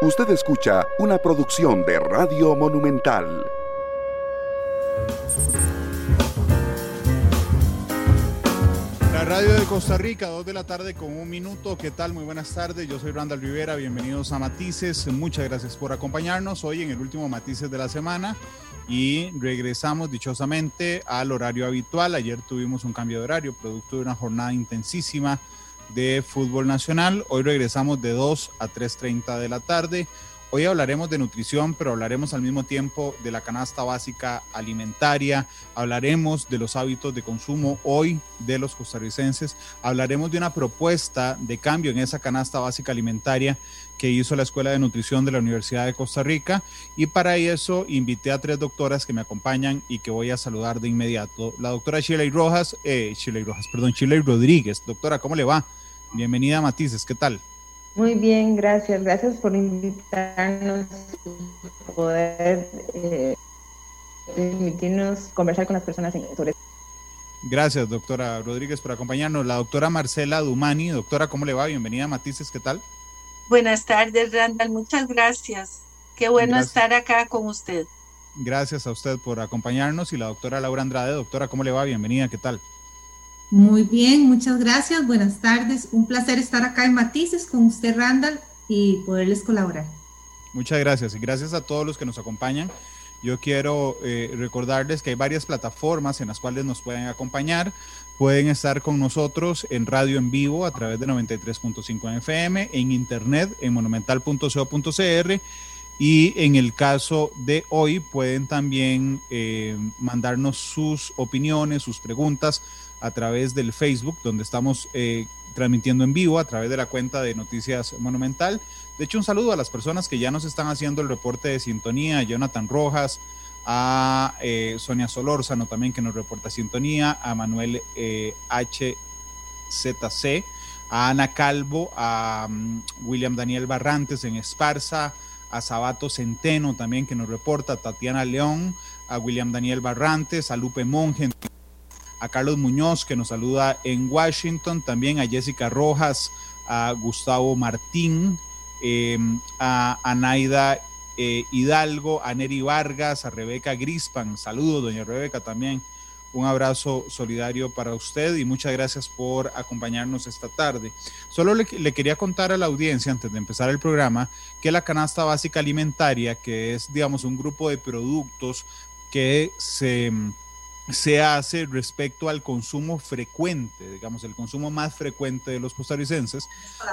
Usted escucha una producción de Radio Monumental. La radio de Costa Rica, dos de la tarde con un minuto. ¿Qué tal? Muy buenas tardes. Yo soy Randall Rivera. Bienvenidos a Matices. Muchas gracias por acompañarnos hoy en el último Matices de la semana y regresamos dichosamente al horario habitual. Ayer tuvimos un cambio de horario, producto de una jornada intensísima de fútbol nacional. Hoy regresamos de 2 a 3.30 de la tarde. Hoy hablaremos de nutrición, pero hablaremos al mismo tiempo de la canasta básica alimentaria, hablaremos de los hábitos de consumo hoy de los costarricenses, hablaremos de una propuesta de cambio en esa canasta básica alimentaria que hizo la Escuela de Nutrición de la Universidad de Costa Rica y para eso invité a tres doctoras que me acompañan y que voy a saludar de inmediato. La doctora Shirley Rojas, eh, Rojas, perdón, Shirley Rodríguez. Doctora, ¿cómo le va? Bienvenida a Matices, ¿qué tal? Muy bien, gracias. Gracias por invitarnos a poder eh, permitirnos conversar con las personas sobre Gracias, doctora Rodríguez, por acompañarnos. La doctora Marcela Dumani. Doctora, ¿cómo le va? Bienvenida a Matices, ¿qué tal? Buenas tardes, Randall. Muchas gracias. Qué bueno estar acá con usted. Gracias a usted por acompañarnos. Y la doctora Laura Andrade. Doctora, ¿cómo le va? Bienvenida, ¿qué tal? Muy bien, muchas gracias. Buenas tardes. Un placer estar acá en Matices con usted, Randall, y poderles colaborar. Muchas gracias y gracias a todos los que nos acompañan. Yo quiero eh, recordarles que hay varias plataformas en las cuales nos pueden acompañar. Pueden estar con nosotros en radio en vivo a través de 93.5 FM, en internet en monumental.co.cr y en el caso de hoy pueden también eh, mandarnos sus opiniones, sus preguntas a través del Facebook, donde estamos eh, transmitiendo en vivo a través de la cuenta de Noticias Monumental. De hecho, un saludo a las personas que ya nos están haciendo el reporte de sintonía, a Jonathan Rojas, a eh, Sonia Solórzano también que nos reporta sintonía, a Manuel eh, HZC, a Ana Calvo, a um, William Daniel Barrantes en Esparza, a Sabato Centeno también que nos reporta, a Tatiana León, a William Daniel Barrantes, a Lupe Monge a Carlos Muñoz, que nos saluda en Washington, también a Jessica Rojas, a Gustavo Martín, em, a Anaida eh, Hidalgo, a Neri Vargas, a Rebeca Grispan. Saludos, doña Rebeca, también. Un abrazo solidario para usted y muchas gracias por acompañarnos esta tarde. Solo le, le, quería contar a la audiencia, antes de empezar el programa, que la canasta básica alimentaria, que es, digamos, un grupo de productos que se se hace respecto al consumo frecuente, digamos, el consumo más frecuente de los costarricenses,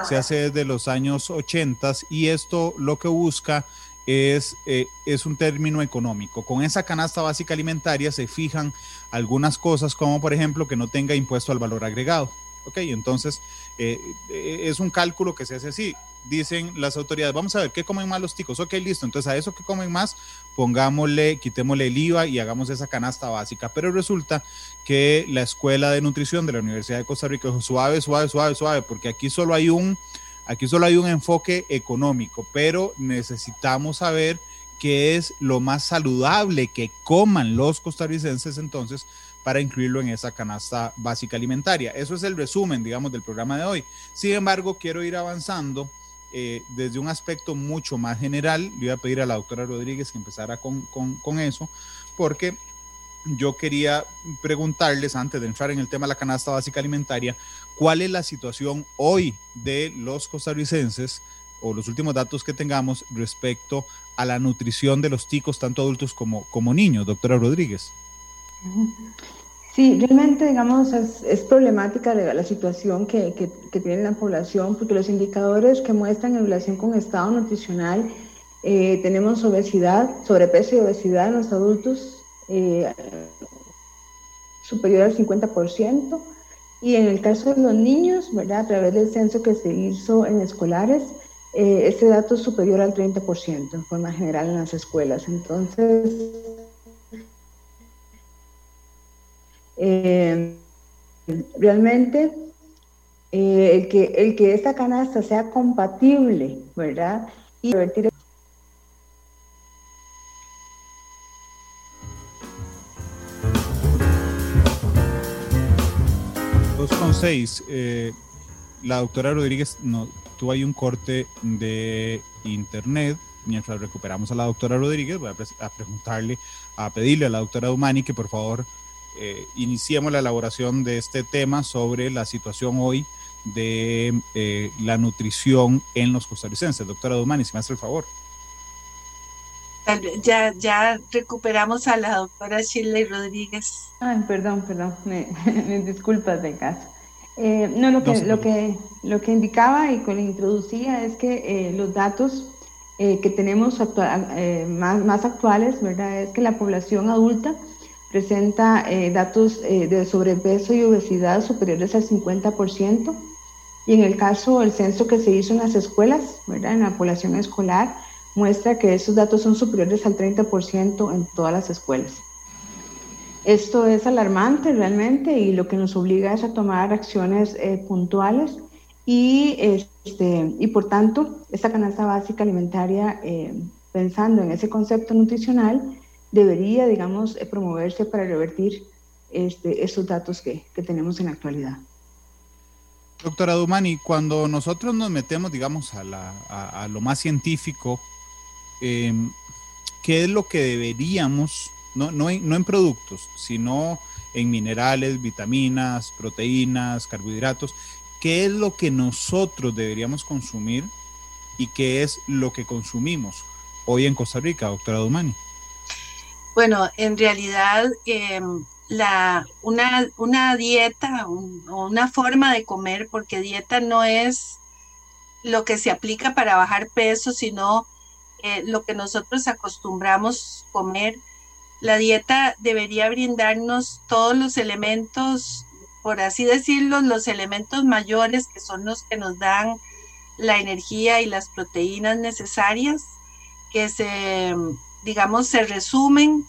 se hace desde los años 80 y esto lo que busca es, eh, es un término económico. Con esa canasta básica alimentaria se fijan algunas cosas como por ejemplo que no tenga impuesto al valor agregado. Ok, entonces eh, eh, es un cálculo que se hace así dicen las autoridades, vamos a ver qué comen más los ticos. Ok, listo. Entonces a eso que comen más, pongámosle, quitémosle el IVA y hagamos esa canasta básica. Pero resulta que la Escuela de Nutrición de la Universidad de Costa Rica dijo suave, suave, suave, suave, porque aquí solo hay un, aquí solo hay un enfoque económico, pero necesitamos saber qué es lo más saludable que coman los costarricenses entonces para incluirlo en esa canasta básica alimentaria. Eso es el resumen, digamos, del programa de hoy. Sin embargo, quiero ir avanzando eh, desde un aspecto mucho más general, le voy a pedir a la doctora Rodríguez que empezara con, con, eso, porque yo quería preguntarles, antes de entrar en el tema de la canasta básica alimentaria, cuál es la situación hoy de los costarricenses o los últimos datos que tengamos respecto a la nutrición de los ticos, tanto adultos como, como niños, doctora Rodríguez. Sí, realmente, digamos, es, problemática la, situación que, tiene la población, porque los indicadores que muestran en relación con estado nutricional, eh, tenemos obesidad, sobrepeso y obesidad en los adultos eh, superior al 50%, y en el caso de los niños, ¿verdad? A través del censo que se hizo en escolares, eh, este dato es superior al 30% en forma general en las escuelas. Entonces, Eh, realmente, eh, el, que, el que esta canasta sea compatible, ¿verdad? Y revertir con seis. Eh, la doctora Rodríguez nos, tuvo ahí un corte de internet. Mientras recuperamos a la doctora Rodríguez, voy a, preguntarle, a pedirle a la doctora Dumani que por favor eh, iniciemos la elaboración de este tema sobre la situación hoy de eh, la nutrición en los costarricenses. Doctora Dumani, si me hace el favor. Ya, ya recuperamos a la doctora Shirley Rodríguez. Ay, perdón, perdón, me, disculpas de caso. Eh, no, lo que, lo, que, lo que indicaba y que le introducía es que eh, los datos eh, que tenemos más, más, actuales, ¿verdad? Es que la población adulta presenta datos de sobrepeso y obesidad superiores al 50%. Y en el caso del censo que se hizo en las escuelas, ¿verdad? En la población escolar, muestra que esos datos son superiores al 30% en todas las escuelas. Esto es alarmante realmente y lo que nos obliga es a tomar acciones eh, puntuales y, este, y por tanto esta canasta básica alimentaria, eh, pensando en ese concepto nutricional, debería, digamos, eh, promoverse para revertir este, estos datos que, tenemos en la actualidad. Doctora Dumani, cuando nosotros nos metemos, digamos, a, la, a, lo más científico, eh, ¿qué es lo que deberíamos no, no, en, productos, sino en minerales, vitaminas, proteínas, carbohidratos. ¿Qué es lo que nosotros deberíamos consumir y qué es lo que consumimos hoy en Costa Rica, doctora Dumani? Bueno, en realidad em, la, una, una dieta o una forma de comer, porque dieta no es lo que se aplica para bajar peso, sino eh, lo que nosotros acostumbramos comer. La dieta debería brindarnos todos los elementos, por así decirlo, los elementos mayores que son los que nos dan la energía y las proteínas necesarias, que se, digamos, se resumen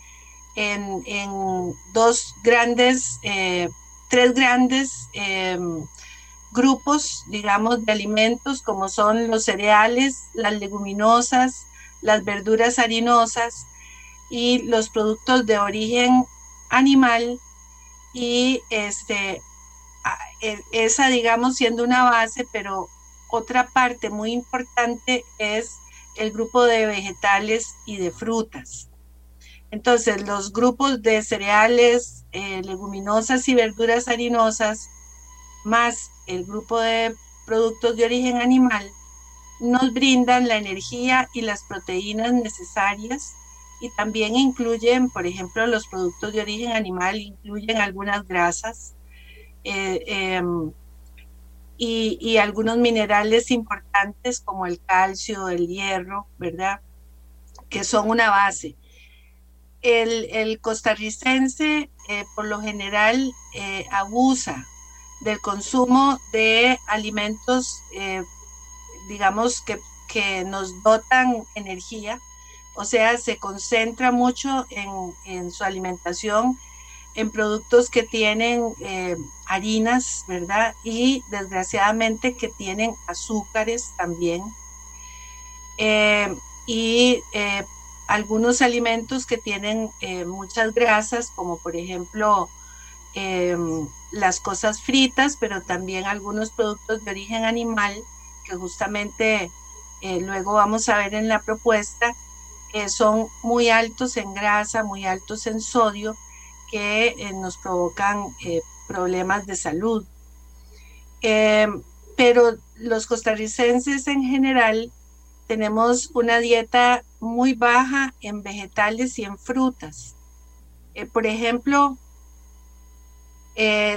en, dos grandes, eh, tres grandes em, grupos, digamos, de alimentos, como son los cereales, las leguminosas, las verduras harinosas y los productos de origen animal y este e, esa digamos siendo una base pero otra parte muy importante es el grupo de vegetales y de frutas. Entonces los grupos de cereales eh, leguminosas y verduras harinosas más el grupo de productos de origen animal nos brindan la energía y las proteínas necesarias y también incluyen, por ejemplo, los productos de origen animal, incluyen algunas grasas eh, em, y, algunos minerales importantes como el calcio, el hierro, ¿verdad? Que son una base. El, costarricense eh, por lo general eh, abusa del consumo de alimentos, digamos, que, que nos dotan energía, o sea, se concentra mucho en, su alimentación en productos que tienen eh, harinas, ¿verdad? Y desgraciadamente que tienen azúcares también. Eh, y eh, algunos alimentos que tienen muchas grasas, como por ejemplo em, las cosas fritas, pero también algunos productos de origen animal, que justamente luego vamos a ver en la propuesta, son muy altos en grasa, muy altos en sodio, que eh, nos provocan eh, problemas de salud. Em, pero los costarricenses en general tenemos una dieta muy baja en vegetales y en frutas. Eh, por ejemplo,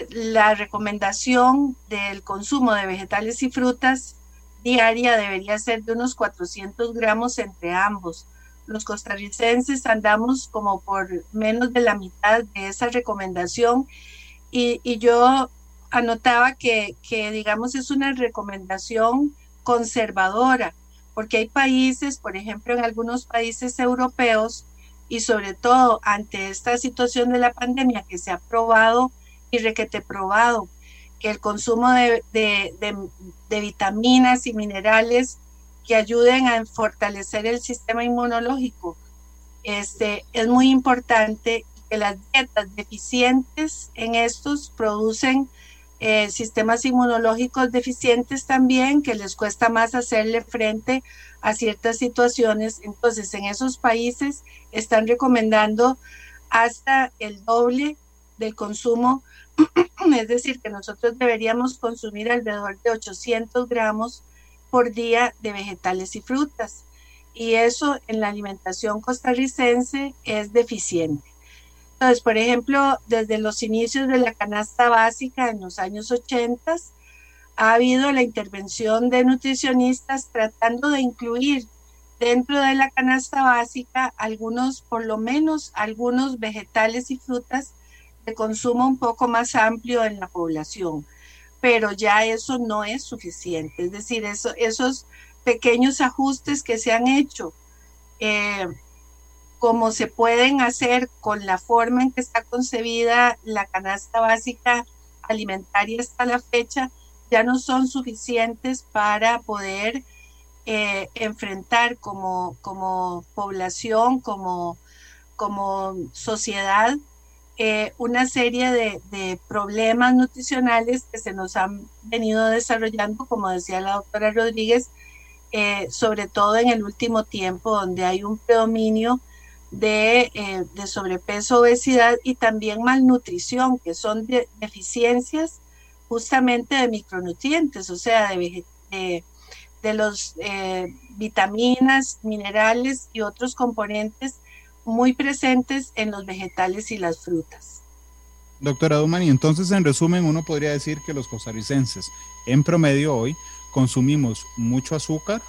la recomendación del consumo de vegetales y frutas diaria debería ser de unos 400 gramos entre ambos los costarricenses andamos como por menos de la mitad de esa recomendación. Y, yo anotaba que, digamos, es una recomendación conservadora, porque hay países, por ejemplo, en algunos países europeos, y sobre todo ante esta situación de la pandemia que se ha probado y requete probado, que el consumo de, de vitaminas y minerales que ayuden a fortalecer el sistema inmunológico. Este, es muy importante que las dietas deficientes en estos producen eh, sistemas inmunológicos deficientes también, que les cuesta más hacerle frente a ciertas situaciones. Entonces, en esos países están recomendando hasta el doble del consumo, es decir, que nosotros deberíamos consumir alrededor de 800 gramos por día de vegetales y frutas. Y eso en la alimentación costarricense es deficiente. Entonces, por ejemplo, desde los inicios de la canasta básica en los años 80, ha habido la intervención de nutricionistas tratando de incluir dentro de la canasta básica algunos, por lo menos algunos vegetales y frutas de consumo un poco más amplio en la población. Pero ya eso no es suficiente. Es decir, eso, esos pequeños ajustes que se han hecho eh, como se pueden hacer con la forma en que está concebida la canasta básica alimentaria hasta la fecha, ya no son suficientes para poder eh, enfrentar como, como población, como, como sociedad, eh, una serie de, problemas nutricionales que se nos han venido desarrollando, como decía la doctora Rodríguez, eh, sobre todo en el último tiempo, donde hay un predominio eh, de, sobrepeso, obesidad y también malnutrición, que son deficiencias justamente de micronutrientes, o sea, de, los eh, vitaminas, minerales y otros componentes muy presentes en los vegetales y las frutas. Doctora Dumani, entonces en resumen uno podría decir que los costarricenses en promedio hoy consumimos mucho azúcar,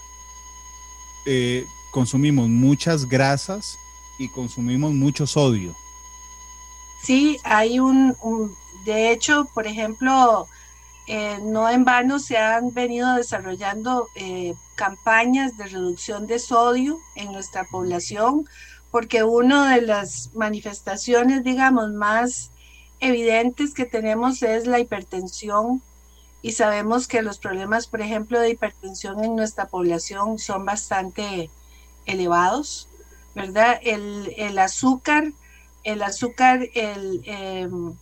eh, consumimos muchas grasas, y consumimos mucho sodio. Sí, hay un, de hecho, por ejemplo, eh, no en vano se han venido desarrollando eh, campañas de reducción de sodio en nuestra población, porque una de las manifestaciones, digamos, más evidentes que tenemos es la hipertensión y sabemos que los problemas, por ejemplo, de hipertensión en nuestra población son bastante elevados. ¿verdad? El, azúcar, el azúcar, el, em,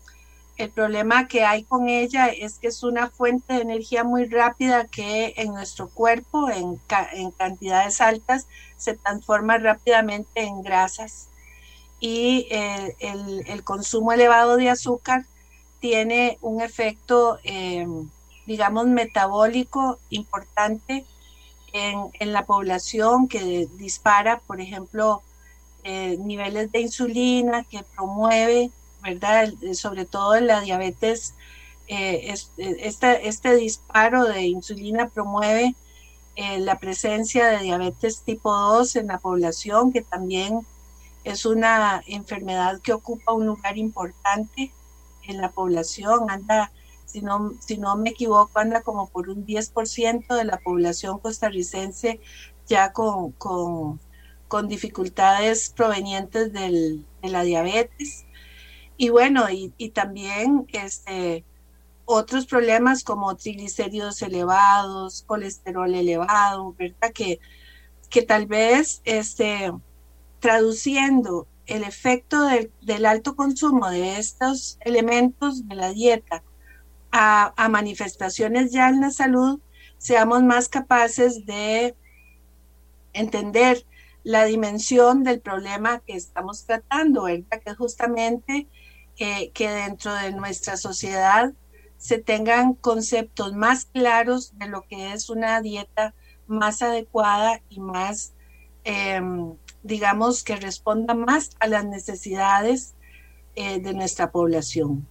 el problema que hay con ella es que es una fuente de energía muy rápida que en nuestro cuerpo, en, en cantidades altas, se transforma rápidamente en grasas. Y eh, el, consumo elevado de azúcar tiene un efecto, em, digamos, metabólico importante en, la población que dispara, por ejemplo, eh, niveles de insulina, que promueve, ¿verdad? Sobre todo en la diabetes, eh, este, este, disparo de insulina promueve eh, la presencia de diabetes tipo 2 en la población, que también es una enfermedad que ocupa un lugar importante en la población, anda si no, si no me equivoco, anda como por un 10% de la población costarricense ya con, con, con dificultades provenientes del, de la diabetes. Y bueno, y, también este, otros problemas como triglicéridos elevados, colesterol elevado, ¿verdad? Que, que tal vez este, traduciendo el efecto del, alto consumo de estos elementos de la dieta a, manifestaciones ya en la salud, seamos más capaces de entender la dimensión del problema que estamos tratando, ¿verdad? Que justamente que dentro de nuestra sociedad se tengan conceptos más claros de lo que es una dieta más adecuada y más, em, digamos, que responda más a las necesidades eh, de nuestra población.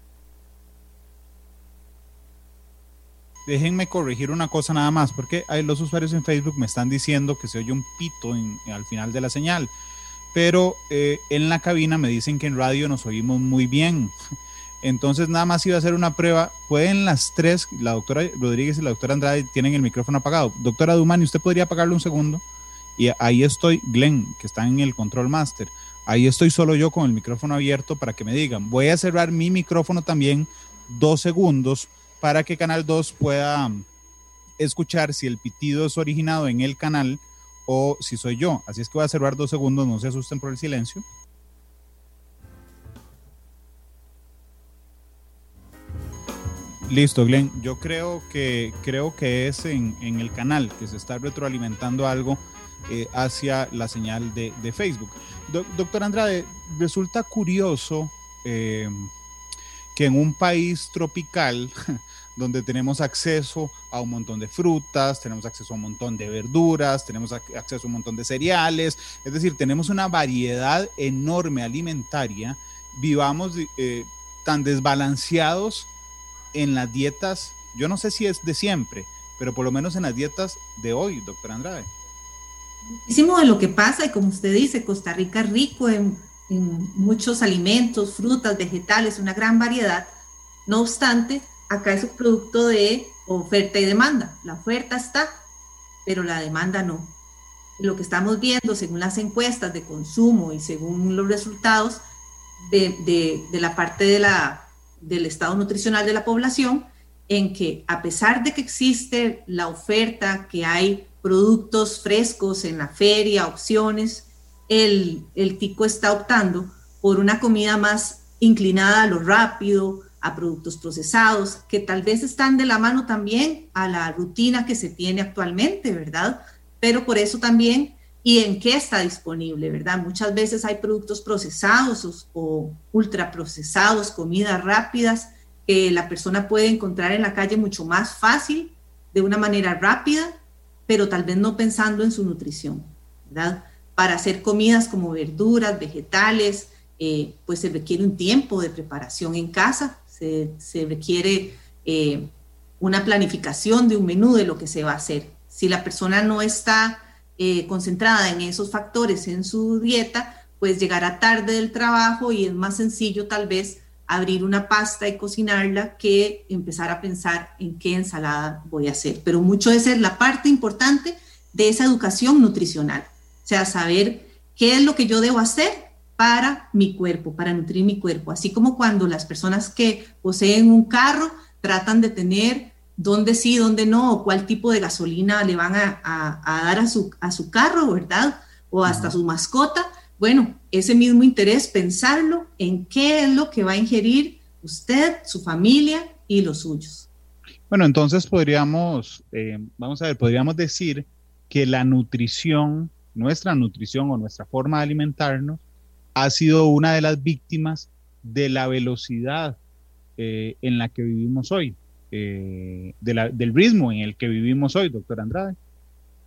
déjenme corregir una cosa nada más, porque los usuarios en Facebook me están diciendo que se oye un pito al final de la señal, pero eh, en la cabina me dicen que en radio nos oímos muy bien. Entonces nada más iba a hacer una prueba. Pueden las tres, la doctora Rodríguez y la doctora Andrade tienen el micrófono apagado. Doctora Dumani, ¿usted podría apagarlo un segundo? Y ahí estoy, Glenn, que está en el control master. Ahí estoy solo yo con el micrófono abierto para que me digan. Voy a cerrar mi micrófono también dos segundos para que Canal 2 pueda escuchar si el pitido es originado en el canal o si soy yo. Así es que voy a cerrar dos segundos, no se asusten por el silencio. Listo, Glenn. Yo creo que creo que es en, el canal que se está retroalimentando algo eh, hacia la señal de, Facebook. doctor Andrade, resulta curioso eh, que en un país tropical donde tenemos acceso a un montón de frutas, tenemos acceso a un montón de verduras, tenemos acceso a un montón de cereales, es decir, tenemos una variedad enorme alimentaria, vivamos eh, tan desbalanceados en las dietas, yo no sé si es de siempre, pero por lo menos en las dietas de hoy, doctor Andrade. Muchísimo de lo que pasa, y como usted dice, Costa Rica es rico en, en muchos alimentos, frutas, vegetales, una gran variedad. No obstante, acá es un producto de oferta y demanda. La oferta está, pero la demanda no. Lo que estamos viendo según las encuestas de consumo y según los resultados de, la parte de la, del estado nutricional de la población, en que a pesar de que existe la oferta, que hay productos frescos en la feria, opciones, el, el tico está optando por una comida más inclinada a lo rápido, a productos procesados, que tal vez están de la mano también a la rutina que se tiene actualmente, ¿verdad? Pero por eso también, ¿y en qué está disponible, verdad? Muchas veces hay productos procesados o, ultraprocesados, comidas rápidas, que la persona puede encontrar en la calle mucho más fácil, de una manera rápida, pero tal vez no pensando en su nutrición, ¿verdad? Para hacer comidas como verduras, vegetales, eh, pues se requiere un tiempo de preparación en casa, se, requiere eh, una planificación de un menú de lo que se va a hacer. Si la persona no está eh, concentrada en esos factores en su dieta, pues llegará tarde del trabajo y es más sencillo tal vez abrir una pasta y cocinarla que empezar a pensar en qué ensalada voy a hacer. Pero mucho de ser la parte importante de esa educación nutricional, o sea, saber qué es lo que yo debo hacer para mi cuerpo, para nutrir mi cuerpo. Así como cuando las personas que poseen un carro tratan de tener dónde sí, dónde no, o cuál tipo de gasolina le van a, dar a su, a su carro, ¿verdad? O hasta su mascota. Bueno, ese mismo interés, pensarlo en qué es lo que va a ingerir usted, su familia y los suyos. Bueno, entonces podríamos, eh, vamos a ver, podríamos decir que la nutrición, nuestra nutrición o nuestra forma de alimentarnos, ha sido una de las víctimas de la velocidad eh, en la que vivimos hoy, eh, del ritmo en el que vivimos hoy, doctor Andrade.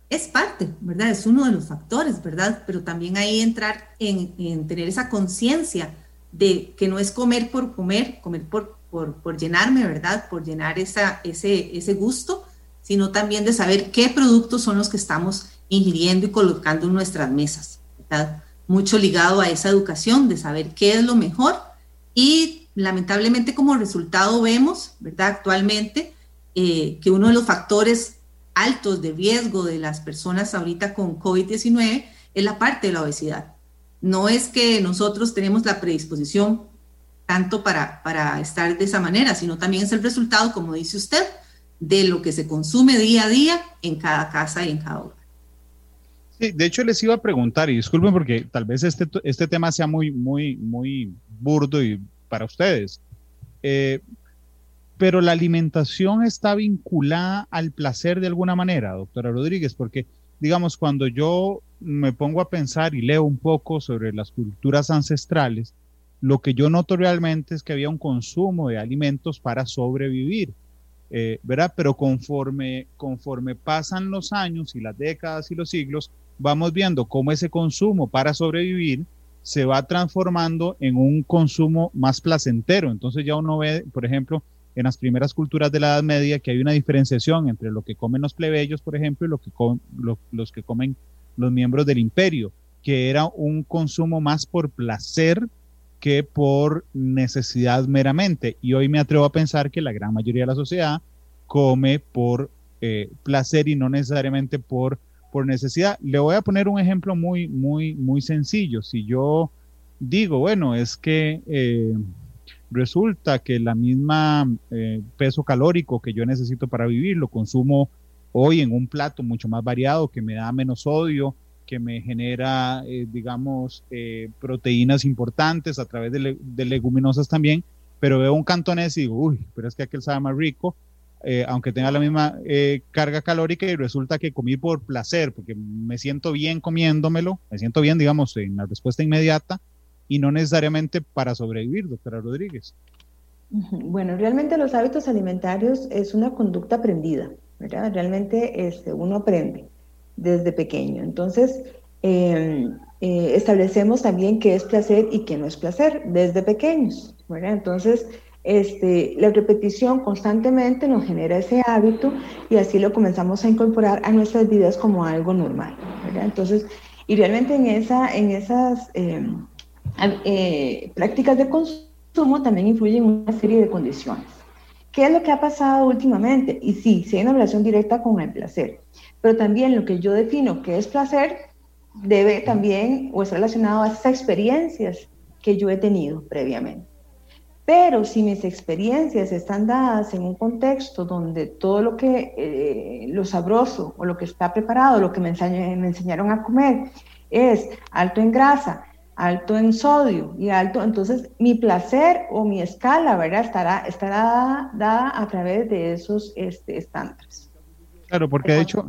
Es parte, ¿verdad? Es uno de los factores, ¿verdad? Pero también ahí entrar en, tener esa conciencia de que no es comer por comer, comer por, por, llenarme, ¿verdad? Por llenar esa, ese, ese gusto, sino también de saber qué productos son los que estamos ingiriendo y colocando en nuestras mesas, ¿verdad? Mucho ligado a esa educación de saber qué es lo mejor y lamentablemente como resultado vemos. Actualmente eh, que uno de los factores altos de riesgo de las personas ahorita con COVID-19 es la parte de la obesidad. No es que nosotros tenemos la predisposición tanto para, para estar de esa manera, sino también es el resultado, como dice usted, de lo que se consume día a día en cada casa y en cada hogar de hecho les iba a preguntar, y disculpen porque tal vez este, este tema sea muy, muy, muy burdo y para ustedes, eh, pero la alimentación está vinculada al placer de alguna manera, doctora Rodríguez, porque digamos, cuando yo me pongo a pensar y leo un poco sobre las culturas ancestrales, lo que yo noto realmente es que había un consumo de alimentos para sobrevivir. Eh, ¿verdad? Pero conforme, conforme pasan los años y las décadas y los siglos, vamos viendo cómo ese consumo para sobrevivir se va transformando en un consumo más placentero. Entonces ya uno ve, por ejemplo, en las primeras culturas de la Edad Media que hay una diferenciación entre lo que comen los plebeyos, por ejemplo, y lo que los que comen los miembros del imperio, que era un consumo más por placer que por necesidad meramente. Y hoy me atrevo a pensar que la gran mayoría de la sociedad come por eh, placer y no necesariamente por por necesidad. Le voy a poner un ejemplo muy, muy, muy sencillo. Si yo digo, bueno, es que eh, resulta que la misma eh, peso calórico que yo necesito para vivir lo consumo hoy en un plato mucho más variado, que me da menos sodio, que me genera, eh, digamos, proteínas importantes a través de, de, leguminosas también, pero veo un cantonés y digo, uy, pero es que aquel sabe más rico, eh, aunque tenga la misma eh, carga calórica y resulta que comí por placer, porque me siento bien comiéndomelo, me siento bien, digamos, en la respuesta inmediata y no necesariamente para sobrevivir, doctora Rodríguez. Bueno, realmente los hábitos alimentarios es una conducta aprendida, ¿verdad? Realmente este, uno aprende desde pequeño. Entonces, em, eh, establecemos también qué es placer y qué no es placer desde pequeños, ¿verdad? Entonces, este, la repetición constantemente nos genera ese hábito y así lo comenzamos a incorporar a nuestras vidas como algo normal. ¿verdad? Entonces, y realmente en, esa, en esas em, eh, prácticas de consumo también influyen una serie de condiciones. ¿Qué es lo que ha pasado últimamente? Y sí, sí hay una relación directa con el placer, pero también lo que yo defino que es placer debe también o es relacionado a esas experiencias que yo he tenido previamente. Pero si mis experiencias están dadas en un contexto donde todo lo que, eh, lo sabroso o lo que está preparado, lo que me, me enseñaron a comer es alto en grasa, alto en sodio y alto, entonces mi placer o mi escala, ¿verdad? Estará, estará dada a través de esos este, estándares. Claro, porque de hecho,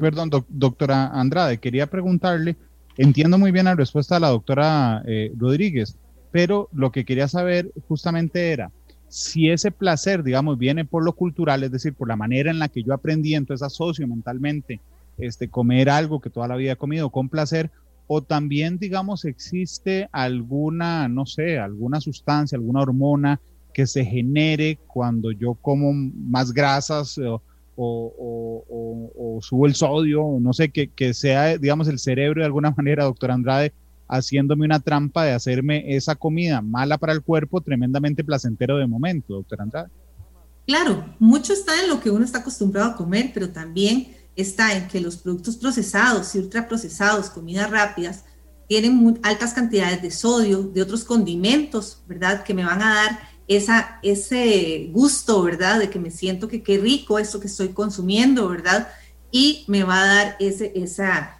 perdón, doctora Andrade, quería preguntarle, entiendo muy bien la respuesta de la doctora eh, Rodríguez, pero lo que quería saber justamente era si ese placer, digamos, viene por lo cultural, es decir, por la manera en la que yo aprendí, entonces asocio mentalmente este, comer algo que toda la vida he comido con placer, o también, digamos, existe alguna, no sé, alguna sustancia, alguna hormona que se genere cuando yo como más grasas o, o, subo el sodio, no sé, que, que sea, digamos, el cerebro de alguna manera, doctor Andrade, haciéndome una trampa de hacerme esa comida mala para el cuerpo, tremendamente placentero de momento, doctor Andrade. Claro, mucho está en lo que uno está acostumbrado a comer, pero también está en que los productos procesados y ultraprocesados, comidas rápidas, tienen altas cantidades de sodio, de otros condimentos, ¿verdad? Que me van a dar esa, ese gusto, ¿verdad? De que me siento que qué rico esto que estoy consumiendo, ¿verdad? Y me va a dar ese, esa,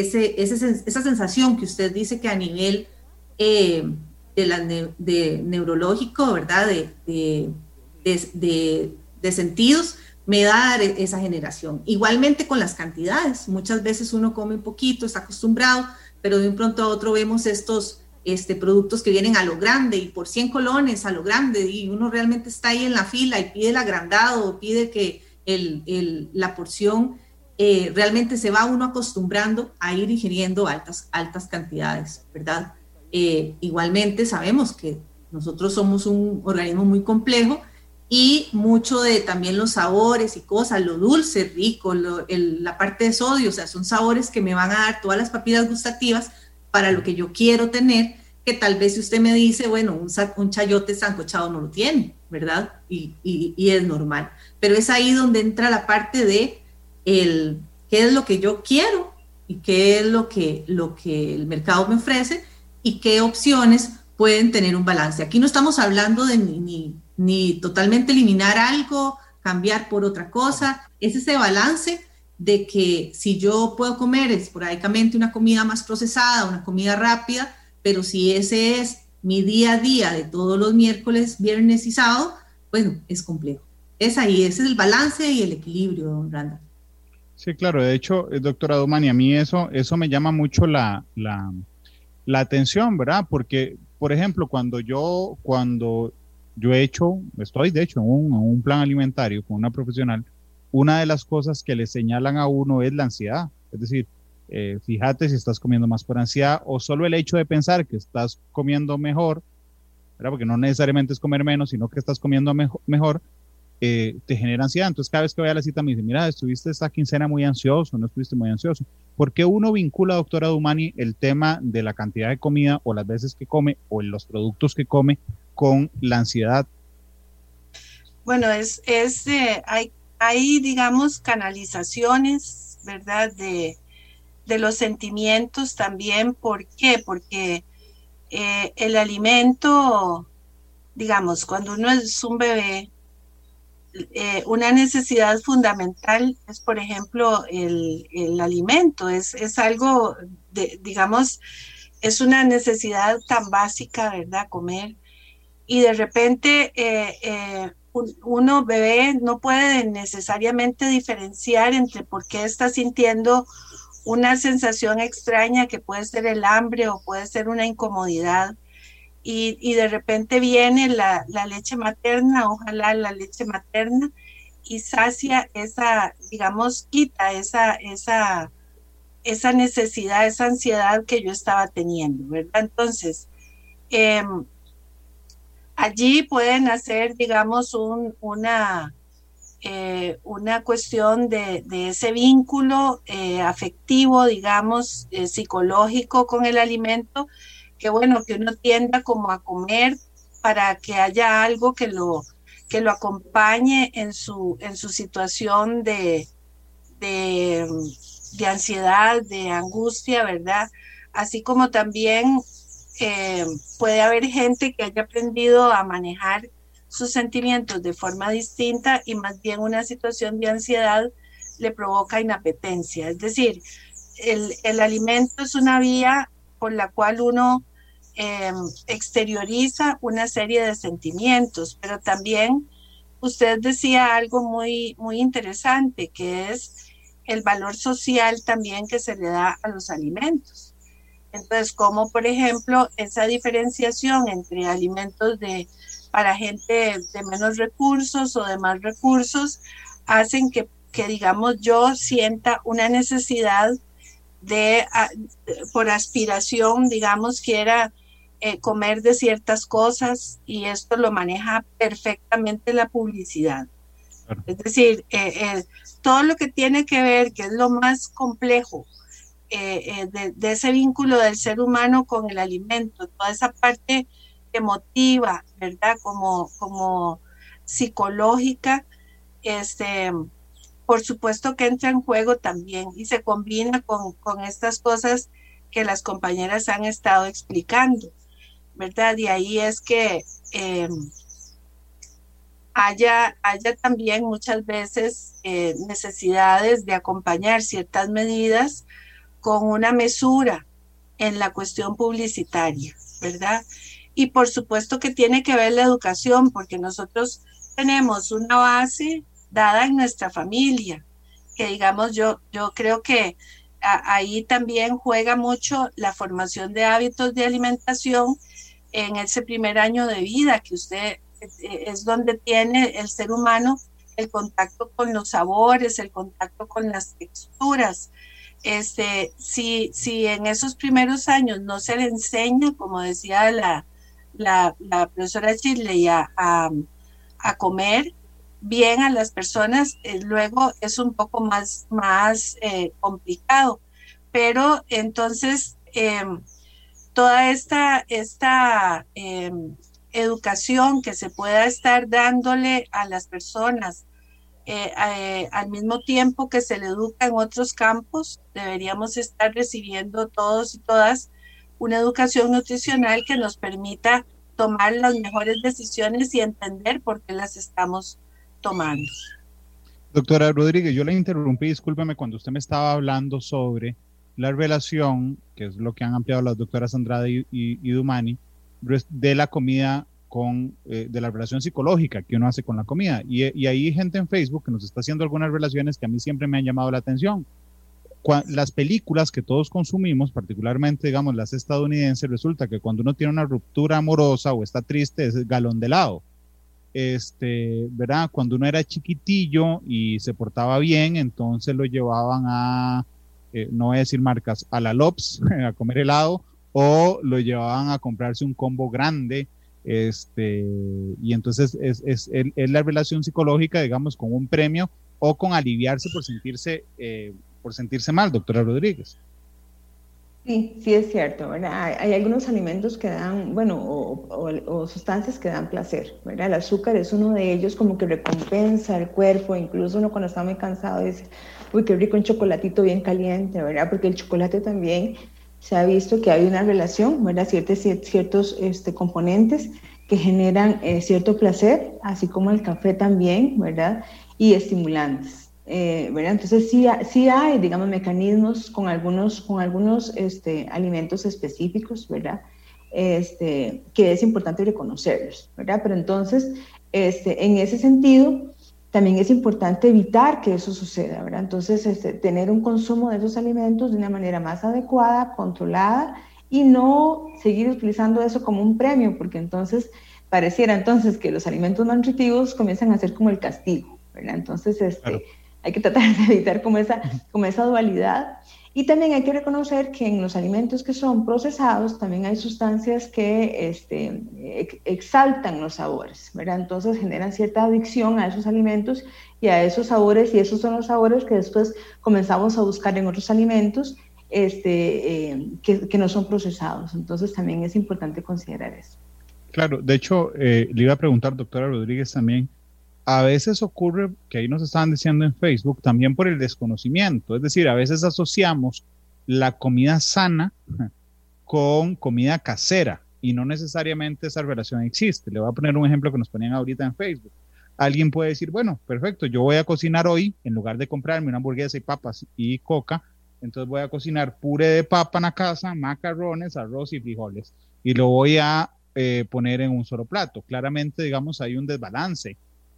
esa sensación que usted dice que a nivel eh, de, neurológico, ¿verdad? De, sentidos, me da esa generación. Igualmente con las cantidades, muchas veces uno come un poquito, está acostumbrado, pero de un pronto a otro vemos estos este, productos que vienen a lo grande y por 100 colones a lo grande y uno realmente está ahí en la fila y pide el agrandado, pide que la porción eh, realmente se va uno acostumbrando a ir ingiriendo altas, altas cantidades, ¿verdad? Eh, igualmente sabemos que nosotros somos un organismo muy complejo y mucho de también los sabores y cosas, lo dulce, rico, la parte de sodio, o sea, son sabores que me van a dar todas las papilas gustativas para lo que yo quiero tener, que tal vez si usted me dice, bueno, un, chayote sancochado no lo tiene, ¿verdad? Y es normal. Pero es ahí donde entra la parte de el qué es lo que yo quiero y qué es lo que, lo que el mercado me ofrece y qué opciones pueden tener un balance. Aquí no estamos hablando de ni, ni, totalmente eliminar algo, cambiar por otra cosa, es ese balance de que si yo puedo comer esporádicamente una comida más procesada, una comida rápida, pero si ese es mi día a día de todos los miércoles, viernes y sábado, bueno, es complejo. Es ahí, ese es el balance y el equilibrio, don Randa. Sí, claro. De hecho, eh, doctora Domani, a mí eso, eso me llama mucho la, la, la, atención, ¿verdad? Porque, por ejemplo, cuando yo, cuando yo he hecho, estoy de hecho en un, un plan alimentario con una profesional, una de las cosas que le señalan a uno es la ansiedad. Es decir, eh, fíjate si estás comiendo más por ansiedad o solo el hecho de pensar que estás comiendo mejor, ¿verdad? porque no necesariamente es comer menos, sino que estás comiendo mejor, eh, te genera ansiedad. Entonces, cada vez que voy a la cita me dice, mira, estuviste esta quincena muy ansioso, no estuviste muy ansioso. ¿Por qué uno vincula, doctora Dumani, el tema de la cantidad de comida o las veces que come o los productos que come con la ansiedad? Bueno, es, es eh, hay, digamos, canalizaciones, ¿verdad? De, de los sentimientos también. ¿Por qué? Porque eh, el alimento, digamos, cuando uno es un bebé, eh, una necesidad fundamental es, por ejemplo, el, el alimento. Es, es algo, de, digamos, es una necesidad tan básica, ¿verdad? Comer. y de repente eh, eh, uno bebé no puede necesariamente diferenciar entre por qué está sintiendo una sensación extraña que puede ser el hambre o puede ser una incomodidad. Y, de repente viene la, la, leche materna, ojalá la leche materna, y sacia esa, digamos, quita esa, esa, esa necesidad, esa ansiedad que yo estaba teniendo, ¿verdad? Entonces, em, allí pueden hacer, digamos, una, eh, una cuestión de, ese vínculo eh, afectivo, digamos, eh, psicológico con el alimento, que bueno, que uno tienda como a comer para que haya algo que lo, que lo acompañe en su, en su situación de, de, ansiedad, de angustia, ¿verdad? Así como también eh, puede haber gente que haya aprendido a manejar sus sentimientos de forma distinta y más bien una situación de ansiedad le provoca inapetencia. Es decir, el, alimento es una vía por la cual uno eh, exterioriza una serie de sentimientos, pero también usted decía algo muy, muy interesante, que es el valor social también que se le da a los alimentos. Entonces, como por ejemplo esa diferenciación entre alimentos de, para gente de menos recursos o de más recursos hacen que, digamos, yo sienta una necesidad de, por aspiración, digamos, quiera eh, comer de ciertas cosas y esto lo maneja perfectamente la publicidad. Es decir, eh, eh, todo lo que tiene que ver, que es lo más complejo eh, eh, de, ese vínculo del ser humano con el alimento, toda esa parte emotiva, ¿verdad? Como, como psicológica, este, por supuesto que entra en juego también y se combina con, con estas cosas que las compañeras han estado explicando, ¿verdad? Y ahí es que em, haya, haya también muchas veces eh, necesidades de acompañar ciertas medidas con una mesura en la cuestión publicitaria, ¿verdad? Y por supuesto que tiene que ver la educación, porque nosotros tenemos una base dada en nuestra familia, que digamos yo, yo creo que ahí también juega mucho la formación de hábitos de alimentación en ese primer año de vida, que usted eh, es donde tiene el ser humano el contacto con los sabores, el contacto con las texturas, este, si, si en esos primeros años no se le enseña, como decía la, la, profesora Chile, a, a, comer bien a las personas, eh, luego es un poco más, más eh, complicado. Pero entonces, em, toda esta, esta em, educación que se pueda estar dándole a las personas eh, al mismo tiempo que se le educa en otros campos, deberíamos estar recibiendo todos y todas una educación nutricional que nos permita tomar las mejores decisiones y entender por qué las estamos Doctora Rodríguez, yo le interrumpí, discúlpeme, cuando usted me estaba hablando sobre la relación, que es lo que han ampliado las doctoras Andrade y, Dumani, de la comida con, eh, de la relación psicológica que uno hace con la comida. Y, y hay gente en Facebook que nos está haciendo algunas relaciones que a mí siempre me han llamado la atención. las películas que todos consumimos, particularmente, digamos, las estadounidenses, resulta que cuando uno tiene una ruptura amorosa o está triste, es galón de helado. Este, ¿verdad? Cuando uno era chiquitillo y se portaba bien, entonces lo llevaban a, eh, no voy a decir marcas, a la Lops a comer helado, o lo llevaban a comprarse un combo grande este, y entonces es, es, es, la relación psicológica, digamos, con un premio o con aliviarse por sentirse, eh, por sentirse mal, doctora Rodríguez. Sí, sí es cierto, ¿verdad? Hay, algunos alimentos que dan, bueno, o, sustancias que dan placer, ¿verdad? El azúcar es uno de ellos como que recompensa el cuerpo, incluso uno cuando está muy cansado dice, uy, qué rico un chocolatito bien caliente, ¿verdad? Porque el chocolate también se ha visto que hay una relación, ¿verdad? Ciertos, ciertos este, componentes que generan eh, cierto placer, así como el café también, ¿verdad? Y estimulantes, eh, ¿verdad? Entonces sí, sí hay, digamos, mecanismos con algunos, con algunos este, alimentos específicos, ¿verdad? este, que es importante reconocerlos, ¿verdad? Pero entonces, este, en ese sentido, también es importante evitar que eso suceda, ¿verdad? Entonces, este, tener un consumo de esos alimentos de una manera más adecuada, controlada y no seguir utilizando eso como un premio, porque entonces pareciera entonces que los alimentos nutritivos comienzan a ser como el castigo, ¿verdad? Entonces, este, hay que tratar de evitar como esa, como esa dualidad y también hay que reconocer que en los alimentos que son procesados también hay sustancias que este, exaltan los sabores, ¿verdad? Entonces generan cierta adicción a esos alimentos y a esos sabores y esos son los sabores que después comenzamos a buscar en otros alimentos este, eh, que, que, no son procesados. Entonces también es importante considerar eso. Claro, de hecho, eh, le iba a preguntar, doctora Rodríguez, también, a veces ocurre, que ahí nos estaban diciendo en Facebook, también por el desconocimiento. Es decir, a veces asociamos la comida sana con comida casera y no necesariamente esa relación existe. Le voy a poner un ejemplo que nos ponían ahorita en Facebook. Alguien puede decir, bueno, perfecto, yo voy a cocinar hoy, en lugar de comprarme una hamburguesa y papas y coca, entonces voy a cocinar puré de papa en la casa, macarrones, arroz y frijoles. Y lo voy a eh, poner en un solo plato. Claramente, digamos, hay un desbalance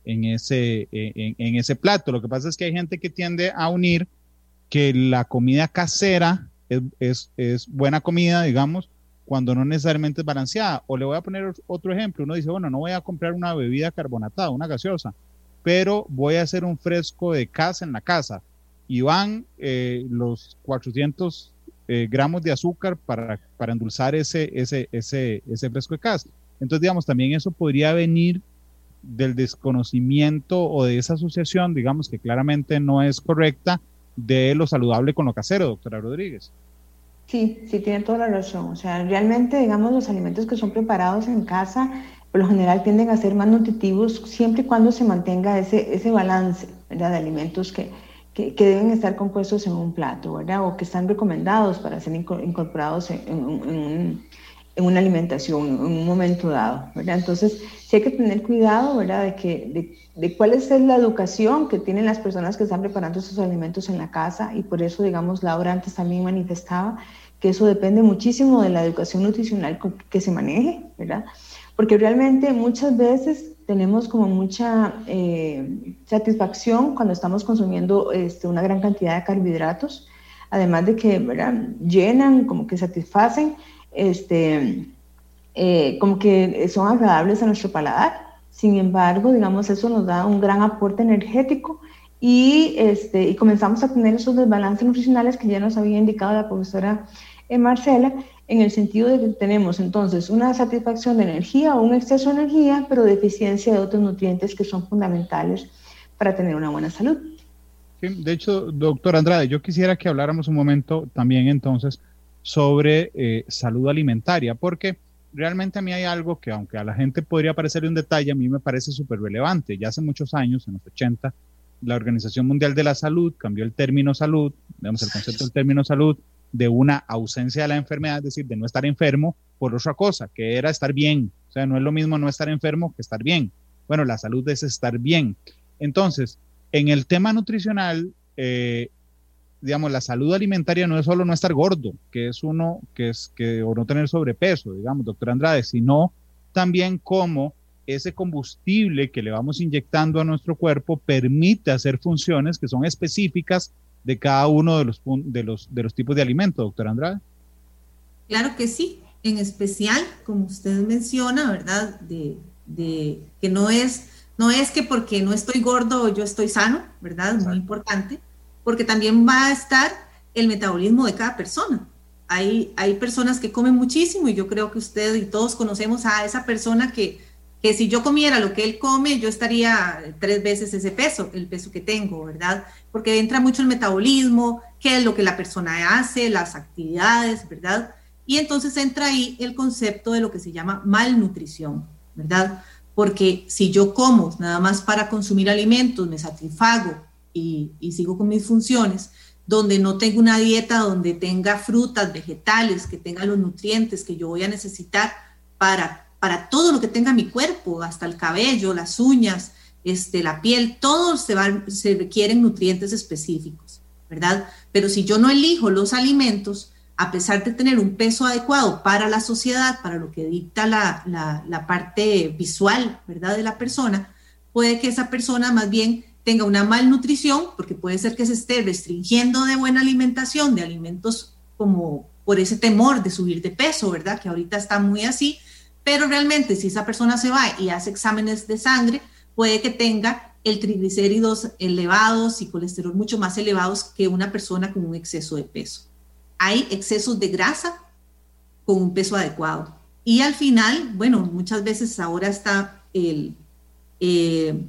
en ese, en, ese plato. Lo que pasa es que hay gente que tiende a unir que la comida casera es, es, buena comida, digamos, cuando no necesariamente es balanceada. O le voy a poner otro ejemplo. Uno dice, bueno, no voy a comprar una bebida carbonatada, una gaseosa, pero voy a hacer un fresco de casa en la casa. Y van eh, los 400 eh, gramos de azúcar para, para endulzar ese, ese, ese, ese fresco de casa. Entonces, digamos, también eso podría venir del desconocimiento o de esa asociación, digamos que claramente no es correcta, de lo saludable con lo casero, doctora Rodríguez. Sí, sí, tiene toda la razón. O sea, realmente, digamos, los alimentos que son preparados en casa, por lo general tienden a ser más nutritivos siempre y cuando se mantenga ese, ese balance ¿verdad? de alimentos que, que, deben estar compuestos en un plato, ¿verdad? O que están recomendados para ser incorporados en, un en una alimentación en un momento dado, ¿verdad? Entonces, sí hay que tener cuidado, ¿verdad? De, que, de, cuál es la educación que tienen las personas que están preparando esos alimentos en la casa y por eso, digamos, Laura antes también manifestaba que eso depende muchísimo de la educación nutricional que se maneje, ¿verdad? Porque realmente muchas veces tenemos como mucha eh, satisfacción cuando estamos consumiendo este, una gran cantidad de carbohidratos, además de que, ¿verdad? Llenan, como que satisfacen, este, eh, como que son agradables a nuestro paladar. Sin embargo, digamos, eso nos da un gran aporte energético y, este, y comenzamos a tener esos desbalances nutricionales que ya nos había indicado la profesora eh, Marcela, en el sentido de que tenemos entonces una satisfacción de energía o un exceso de energía, pero deficiencia de otros nutrientes que son fundamentales para tener una buena salud. de hecho, doctor Andrade, yo quisiera que habláramos un momento también entonces sobre eh, salud alimentaria, porque realmente a mí hay algo que aunque a la gente podría parecerle un detalle, a mí me parece súper relevante. Ya hace muchos años, en los 80, la Organización Mundial de la Salud cambió el término salud, digamos el concepto del término salud, de una ausencia de la enfermedad, es decir, de no estar enfermo por otra cosa, que era estar bien. O sea, no es lo mismo no estar enfermo que estar bien. Bueno, la salud es estar bien. Entonces, en el tema nutricional, eh, digamos, la salud alimentaria no es solo no estar gordo, que es uno, que es que, o no tener sobrepeso, digamos, doctor Andrade, sino también cómo ese combustible que le vamos inyectando a nuestro cuerpo permite hacer funciones que son específicas de cada uno de los, de los, de los tipos de alimentos, doctor Andrade. Claro que sí, en especial, como usted menciona, ¿verdad? De, de que no es, no es que porque no estoy gordo yo estoy sano, ¿verdad? Muy importante porque también va a estar el metabolismo de cada persona. Hay, hay personas que comen muchísimo y yo creo que usted y todos conocemos a esa persona que, que si yo comiera lo que él come, yo estaría tres veces ese peso, el peso que tengo, ¿verdad? Porque entra mucho el metabolismo, qué es lo que la persona hace, las actividades, ¿verdad? Y entonces entra ahí el concepto de lo que se llama malnutrición, ¿verdad? Porque si yo como nada más para consumir alimentos, me satisfago y, sigo con mis funciones, donde no tengo una dieta donde tenga frutas, vegetales, que tenga los nutrientes que yo voy a necesitar para, para todo lo que tenga mi cuerpo, hasta el cabello, las uñas, este, la piel, todos se, se requieren nutrientes específicos, ¿verdad? Pero si yo no elijo los alimentos, a pesar de tener un peso adecuado para la sociedad, para lo que dicta la, la, parte visual, ¿verdad?, de la persona, puede que esa persona más bien tenga una malnutrición, porque puede ser que se esté restringiendo de buena alimentación, de alimentos como por ese temor de subir de peso, ¿verdad? Que ahorita está muy así, pero realmente si esa persona se va y hace exámenes de sangre, puede que tenga el triglicéridos elevados y colesterol mucho más elevados que una persona con un exceso de peso hay excesos de grasa con un peso adecuado. Y al final, bueno, muchas veces ahora está el, eh,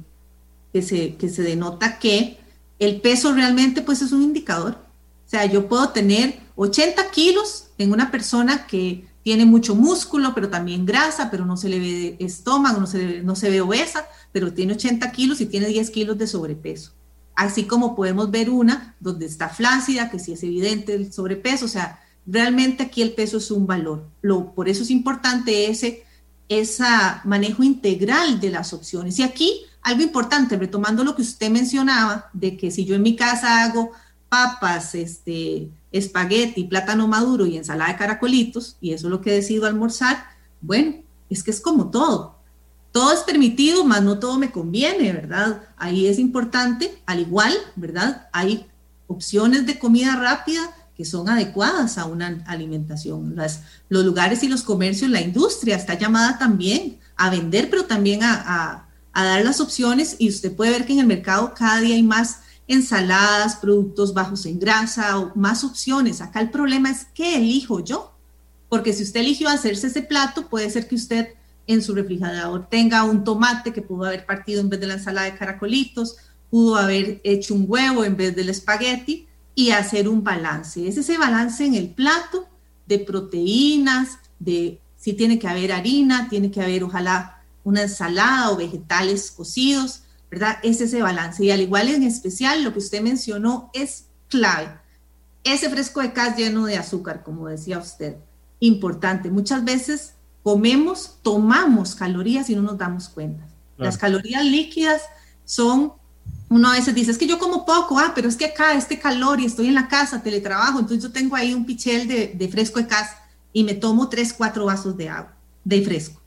que, se, que se denota que el peso realmente pues es un indicador. O sea, yo puedo tener 80 kilos en una persona que tiene mucho músculo, pero también grasa, pero no se le ve estómago, no se, no se ve obesa, pero tiene 80 kilos y tiene 10 kilos de sobrepeso así como podemos ver una donde está flácida, que sí es evidente el sobrepeso, o sea, realmente aquí el peso es un valor. Lo, por eso es importante ese, ese manejo integral de las opciones. Y aquí algo importante, retomando lo que usted mencionaba, de que si yo en mi casa hago papas, este, espagueti, plátano maduro y ensalada de caracolitos, y eso es lo que decido almorzar, bueno, es que es como todo todo es permitido, mas no todo me conviene, ¿verdad? Ahí es importante, al igual, ¿verdad? Hay opciones de comida rápida que son adecuadas a una alimentación. Los lugares y los comercios, la industria está llamada también a vender, pero también a dar las opciones y usted puede ver que en el mercado cada día hay más ensaladas, productos bajos en grasa o más opciones. Acá el problema es qué elijo yo, porque si usted eligió hacerse ese plato, puede ser que usted en su refrigerador tenga un tomate que pudo haber partido en vez de la ensalada de caracolitos, pudo haber hecho un huevo en vez del espagueti y hacer un balance. Es ese balance en el plato de proteínas, de si tiene que haber harina, tiene que haber ojalá una ensalada o vegetales cocidos, ¿verdad? Es ese balance. Y al igual en especial, lo que usted mencionó es clave. Ese fresco de cas lleno de azúcar, como decía usted, importante. Muchas veces comemos, tomamos calorías y no nos damos cuenta. Las calorías líquidas son, uno a veces dice, es que yo como poco, ah, pero es que acá este calor y estoy en la casa, teletrabajo, entonces yo tengo ahí un pichel de, fresco de casa y me tomo tres, cuatro vasos de agua, de fresco,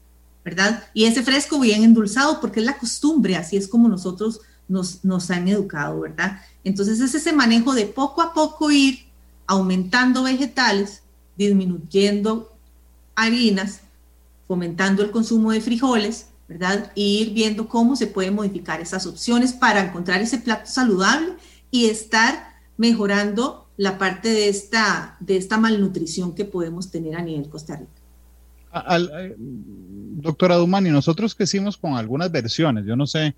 ¿verdad? Y ese fresco bien endulzado porque es la costumbre, así es como nosotros nos, nos han educado, ¿verdad? Entonces es ese manejo de poco a poco ir aumentando vegetales, disminuyendo harinas fomentando el consumo de frijoles, ¿verdad? Y ir viendo cómo se pueden modificar esas opciones para encontrar ese plato saludable y estar mejorando la parte de esta, de esta malnutrición que podemos tener a nivel Costa Rica. Eh, doctora Dumani, nosotros crecimos con algunas versiones, yo no sé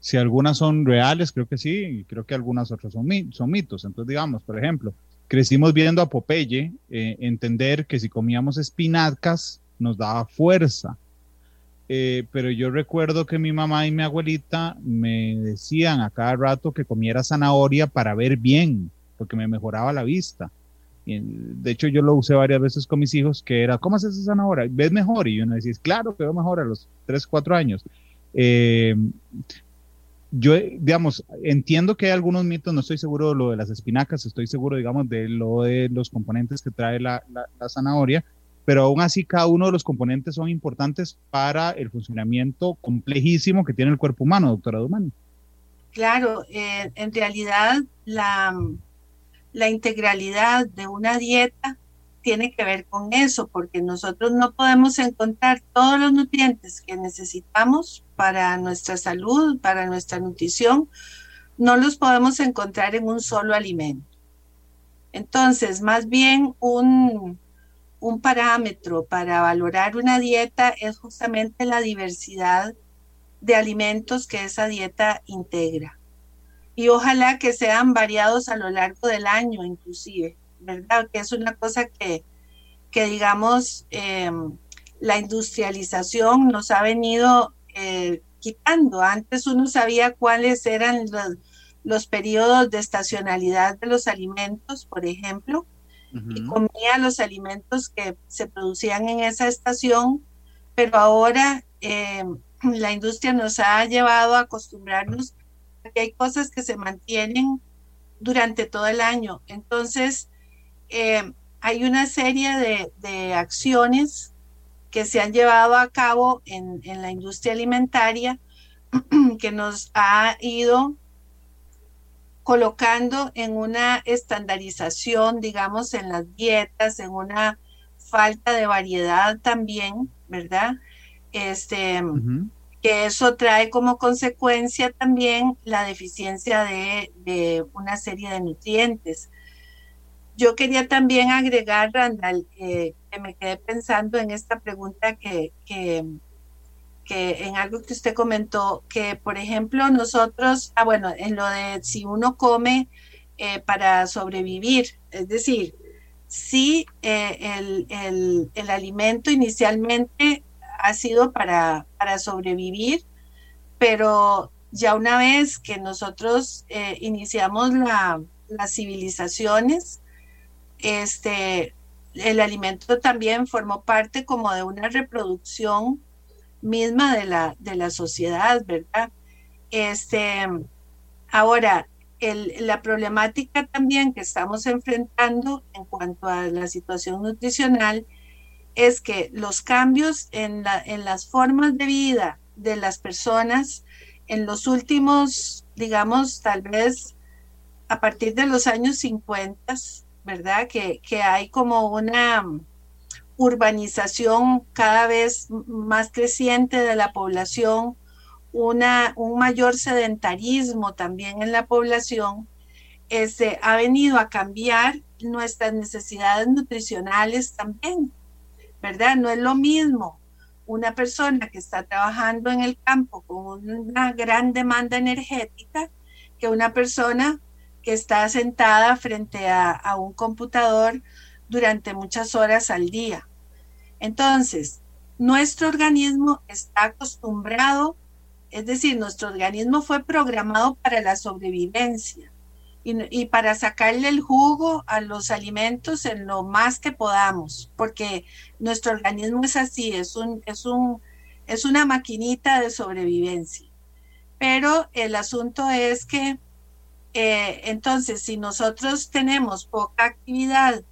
si algunas son reales, creo que sí, y creo que algunas otras son, son mitos. Entonces, digamos, por ejemplo, crecimos viendo a Popeye, eh, entender que si comíamos espinacas nos daba fuerza. Eh, pero yo recuerdo que mi mamá y mi abuelita me decían a cada rato que comiera zanahoria para ver bien, porque me mejoraba la vista. De hecho, yo lo usé varias veces con mis hijos, que era, ¿cómo haces esa zanahoria? ¿Ves mejor? Y uno decía, claro que veo mejor a los 3, 4 años. Eh, yo, digamos, entiendo que hay algunos mitos, no estoy seguro de lo de las espinacas, estoy seguro, digamos, de lo de los componentes que trae la, la zanahoria, pero aún así cada uno de los componentes son importantes para el funcionamiento complejísimo que tiene el cuerpo humano, doctora Dumani. Claro, eh, en realidad la, la integralidad de una dieta tiene que ver con eso, porque nosotros no podemos encontrar todos los nutrientes que necesitamos para nuestra salud, para nuestra nutrición, no los podemos encontrar en un solo alimento. Entonces, más bien un, un parámetro para valorar una dieta es justamente la diversidad de alimentos que esa dieta integra. Y ojalá que sean variados a lo largo del año inclusive, ¿verdad? Que es una cosa que, que digamos, em, la industrialización nos ha venido eh, quitando. Antes uno sabía cuáles eran los, los periodos de estacionalidad de los alimentos, por ejemplo, y comía los alimentos que se producían en esa estación, pero ahora eh, la industria nos ha llevado a acostumbrarnos a que hay cosas que se mantienen durante todo el año. Entonces, eh, hay una serie de, de, acciones que se han llevado a cabo en, en la industria alimentaria que nos ha ido colocando en una estandarización, digamos, en las dietas, en una falta de variedad también, ¿verdad? Este, que eso trae como consecuencia también la deficiencia de, una serie de nutrientes. Yo quería también agregar, Randall, eh, que me quedé pensando en esta pregunta que, que, en algo que usted comentó, que por ejemplo nosotros, ah bueno, en lo de si uno come eh, para sobrevivir, es decir, si eh, el, el alimento inicialmente ha sido para, para sobrevivir, pero ya una vez que nosotros eh, iniciamos las civilizaciones, este, el alimento también formó parte como de una reproducción misma de la, de la sociedad, ¿verdad? Este, ahora, la problemática también que estamos enfrentando en cuanto a la situación nutricional es que los cambios en, las formas de vida de las personas en los últimos, digamos, tal vez a partir de los años 50, ¿verdad? Que, que hay como una urbanización cada vez más creciente de la población, una, un mayor sedentarismo también en la población, este, ha venido a cambiar nuestras necesidades nutricionales también. ¿Verdad? No es lo mismo una persona que está trabajando en el campo con una gran demanda energética que una persona que está sentada frente a, un computador durante muchas horas al día. Entonces, nuestro organismo está acostumbrado, es decir, nuestro organismo fue programado para la sobrevivencia y, para sacarle el jugo a los alimentos en lo más que podamos, porque nuestro organismo es así, es, un, es, un, es una maquinita de sobrevivencia. Pero el asunto es que eh, entonces si nosotros tenemos poca actividad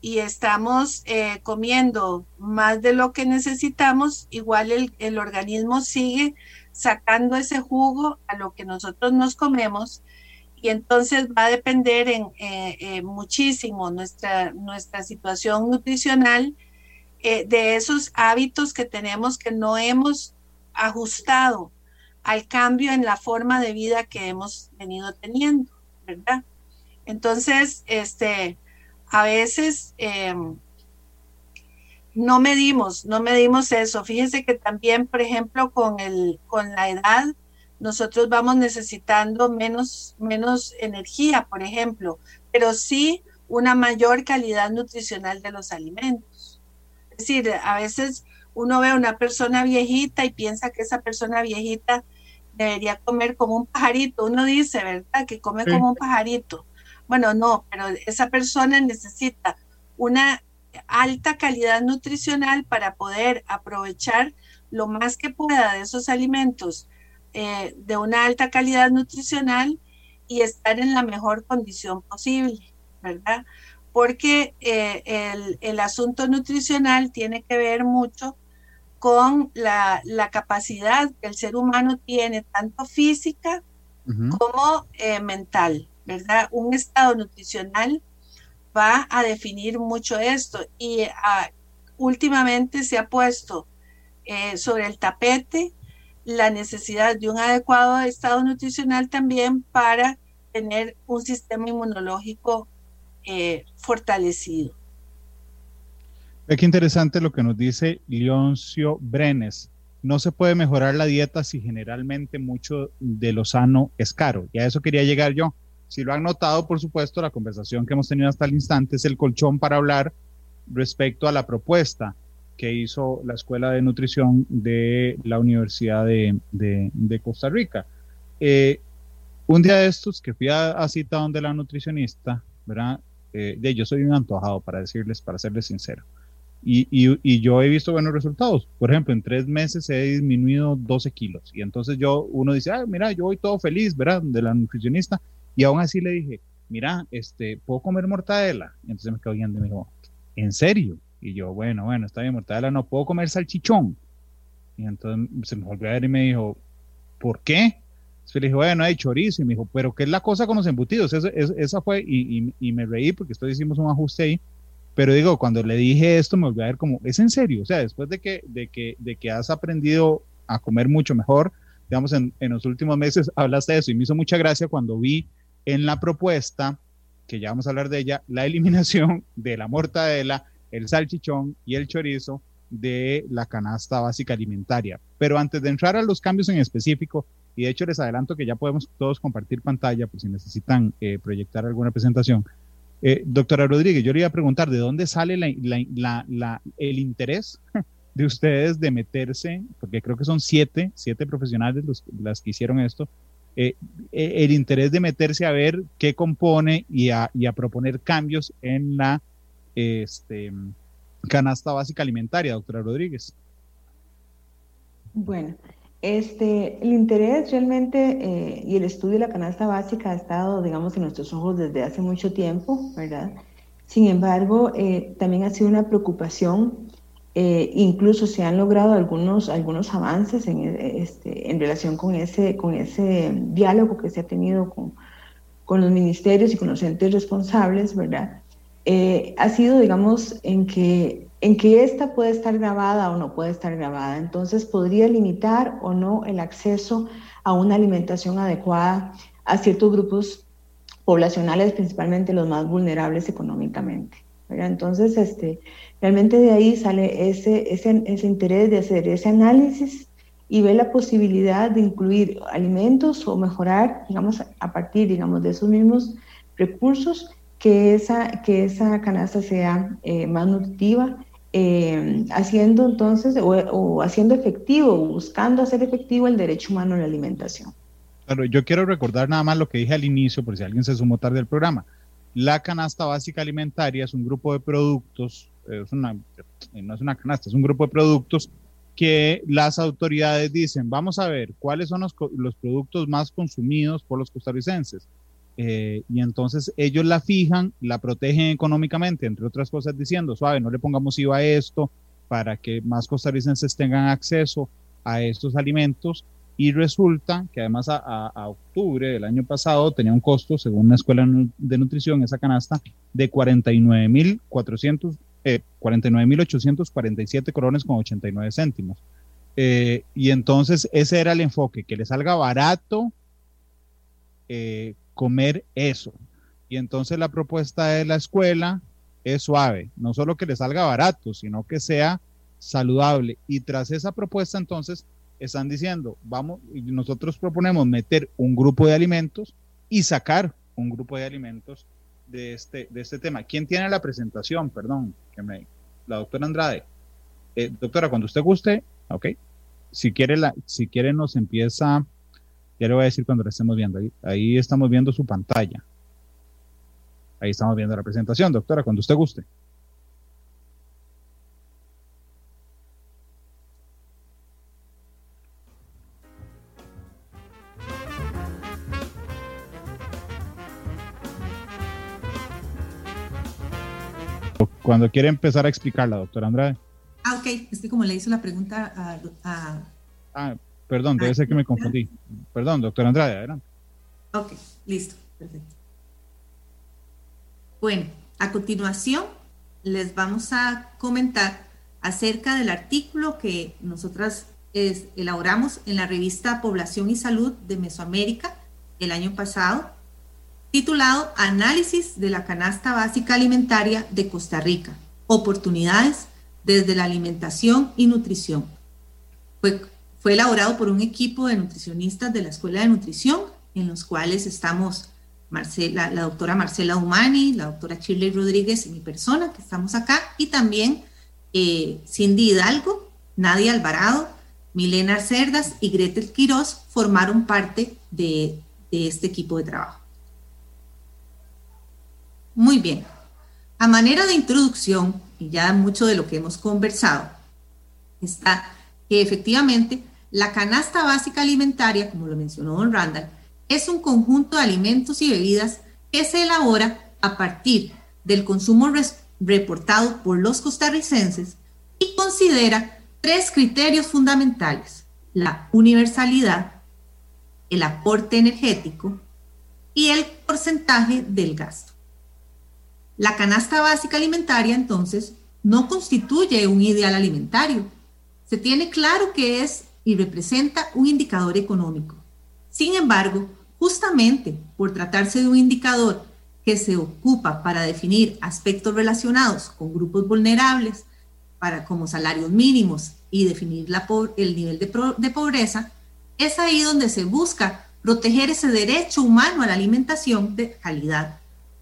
y estamos eh, comiendo más de lo que necesitamos, igual el, el organismo sigue sacando ese jugo a lo que nosotros nos comemos y entonces va a depender en, eh, eh, muchísimo nuestra, nuestra situación nutricional eh, de esos hábitos que tenemos que no hemos ajustado al cambio en la forma de vida que hemos venido teniendo, ¿verdad? Entonces, este, a veces em, no medimos, no medimos eso. Fíjense que también, por ejemplo, con, el, con la edad, nosotros vamos necesitando menos, menos energía, por ejemplo, pero sí una mayor calidad nutricional de los alimentos. Es decir, a veces uno ve a una persona viejita y piensa que esa persona viejita debería comer como un pajarito. Uno dice, ¿verdad? Que come como un pajarito. Bueno, no, pero esa persona necesita una alta calidad nutricional para poder aprovechar lo más que pueda de esos alimentos eh, de una alta calidad nutricional y estar en la mejor condición posible, ¿verdad? Porque eh, el, asunto nutricional tiene que ver mucho con la, capacidad que el ser humano tiene, tanto física como eh, mental, ¿verdad? Un estado nutricional va a definir mucho esto y ah, últimamente se ha puesto sobre el tapete la necesidad de un adecuado estado nutricional también para tener un sistema inmunológico eh, fortalecido. Ve qué interesante lo que nos dice Leoncio Brenes. No se puede mejorar la dieta si generalmente mucho de lo sano es caro. Y a eso quería llegar yo. Si lo han notado, por supuesto, la conversación que hemos tenido hasta el instante es el colchón para hablar respecto a la propuesta que hizo la Escuela de Nutrición de la Universidad de, Costa Rica. Eh, un día de estos que fui a, cita donde la nutricionista, ¿verdad? Eh, de, yo soy un antojado para decirles, para serles sincero. Y, y, yo he visto buenos resultados. Por ejemplo, en tres meses he disminuido 12 kilos. Y entonces yo, uno dice, ah, mira, yo voy todo feliz, ¿verdad? De la nutricionista. Y aún así le dije, mira, este, ¿puedo comer mortadela? Y entonces me quedo viendo y me dijo, ¿en serio? Y yo, bueno, bueno, está bien, Mortadela, no puedo comer salchichón. Y entonces se me volvió a ver y me dijo, ¿por qué? Entonces le dije, bueno, hay chorizo. Y me dijo, ¿pero qué es la cosa con los embutidos? esa fue, y, y, me reí porque esto hicimos un ajuste ahí. Pero digo, cuando le dije esto, me volvió a ver como, ¿es en serio? O sea, después de que, de que, de que has aprendido a comer mucho mejor, digamos, en, en los últimos meses hablaste de eso y me hizo mucha gracia cuando vi en la propuesta, que ya vamos a hablar de ella, la eliminación de la mortadela, el salchichón y el chorizo de la canasta básica alimentaria. Pero antes de entrar a los cambios en específico, y de hecho les adelanto que ya podemos todos compartir pantalla por si necesitan eh, proyectar alguna presentación. Eh, doctora Rodríguez, yo le iba a preguntar, ¿de dónde sale el interés de ustedes de meterse, porque creo que son siete, siete profesionales los, las que hicieron esto, eh, el interés de meterse a ver qué compone y a proponer cambios en la este, canasta básica alimentaria, doctora Rodríguez? Bueno, este, el interés realmente eh, y el estudio de la canasta básica ha estado, digamos, en nuestros ojos desde hace mucho tiempo, ¿verdad? Sin embargo, eh, también ha sido una preocupación, eh, incluso se han logrado algunos, algunos avances en, este, en relación con ese, con ese diálogo que se ha tenido con, con los ministerios y con los entes responsables, ¿verdad? Eh, ha sido, digamos, en que, en que esta puede estar grabada o no puede estar grabada. Entonces, podría limitar o no el acceso a una alimentación adecuada a ciertos grupos poblacionales, principalmente los más vulnerables económicamente. Entonces, este, realmente de ahí sale ese, ese, ese interés de hacer ese análisis y ver la posibilidad de incluir alimentos o mejorar, digamos, a partir, digamos, de esos mismos recursos que esa, que esa canasta sea eh, más nutritiva, eh, haciendo entonces o, haciendo efectivo, buscando hacer efectivo el derecho humano a la alimentación. Claro, yo quiero recordar nada más lo que dije al inicio, por si alguien se sumó tarde al programa. La canasta básica alimentaria es un grupo de productos, es una, no es una canasta, es un grupo de productos que las autoridades dicen, vamos a ver cuáles son los, los productos más consumidos por los costarricenses eh, y entonces ellos la fijan, la protegen económicamente, entre otras cosas diciendo, suave, no le pongamos IVA a esto para que más costarricenses tengan acceso a estos alimentos. Y resulta que además a, octubre del año pasado tenía un costo, según la Escuela de Nutrición, esa canasta, de 49.400, eh, 49.847 corones con 89 céntimos. Eh, y entonces ese era el enfoque, que le salga barato eh, comer eso. Y entonces la propuesta de la escuela es suave, no solo que le salga barato, sino que sea saludable. Y tras esa propuesta entonces están diciendo, vamos, nosotros proponemos meter un grupo de alimentos y sacar un grupo de alimentos de este, de este tema. ¿Quién tiene la presentación? Perdón, que me, la doctora Andrade. Eh, doctora, cuando usted guste, ok. Si quiere, la, si quiere nos empieza ya le voy a decir cuando lo estemos viendo. Ahí, ahí estamos viendo su pantalla. Ahí estamos viendo la presentación, doctora, cuando usted guste. Cuando quiere empezar a explicarla, doctora Andrade. Ah, ok. Es que como le hizo la pregunta a... a... Ah, Perdón, debe ser que me confundí. Perdón, doctor Andrade, adelante. Ok, listo, perfecto. Bueno, a continuación les vamos a comentar acerca del artículo que nosotras elaboramos en la revista Población y Salud de Mesoamérica el año pasado, titulado Análisis de la canasta básica alimentaria de Costa Rica, oportunidades desde la alimentación y nutrición. Fue fue elaborado por un equipo de nutricionistas de la Escuela de Nutrición, en los cuales estamos Marcela, la doctora Marcela Humani, la doctora Shirley Rodríguez y mi persona, que estamos acá, y también eh, Cindy Hidalgo, Nadia Alvarado, Milena Cerdas y Gretel Quiroz formaron parte de, de este equipo de trabajo. Muy bien. A manera de introducción, y ya mucho de lo que hemos conversado, está que efectivamente la canasta básica alimentaria, como lo mencionó don Randall, es un conjunto de alimentos y bebidas que se elabora a partir del consumo reportado por los costarricenses y considera tres criterios fundamentales, la universalidad, el aporte energético y el porcentaje del gasto. La canasta básica alimentaria, entonces, no constituye un ideal alimentario. Se tiene claro que es y representa un indicador económico. Sin embargo, justamente por tratarse de un indicador que se ocupa para definir aspectos relacionados con grupos vulnerables, para, como salarios mínimos y definir el nivel de, de pobreza, es ahí donde se busca proteger ese derecho humano a la alimentación de calidad.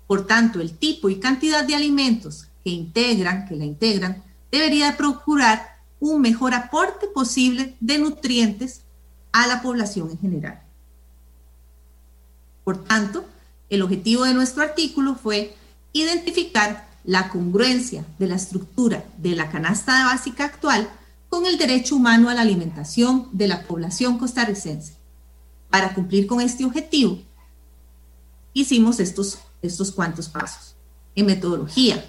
Por tanto, el tipo y cantidad de alimentos que integran, que la integran, debería procurar un mejor aporte posible de nutrientes a la población en general. Por tanto, el objetivo de nuestro artículo fue identificar la congruencia de la estructura de la canasta básica actual con el derecho humano a la alimentación de la población costarricense. Para cumplir con este objetivo, hicimos estos, estos cuantos pasos. En metodología,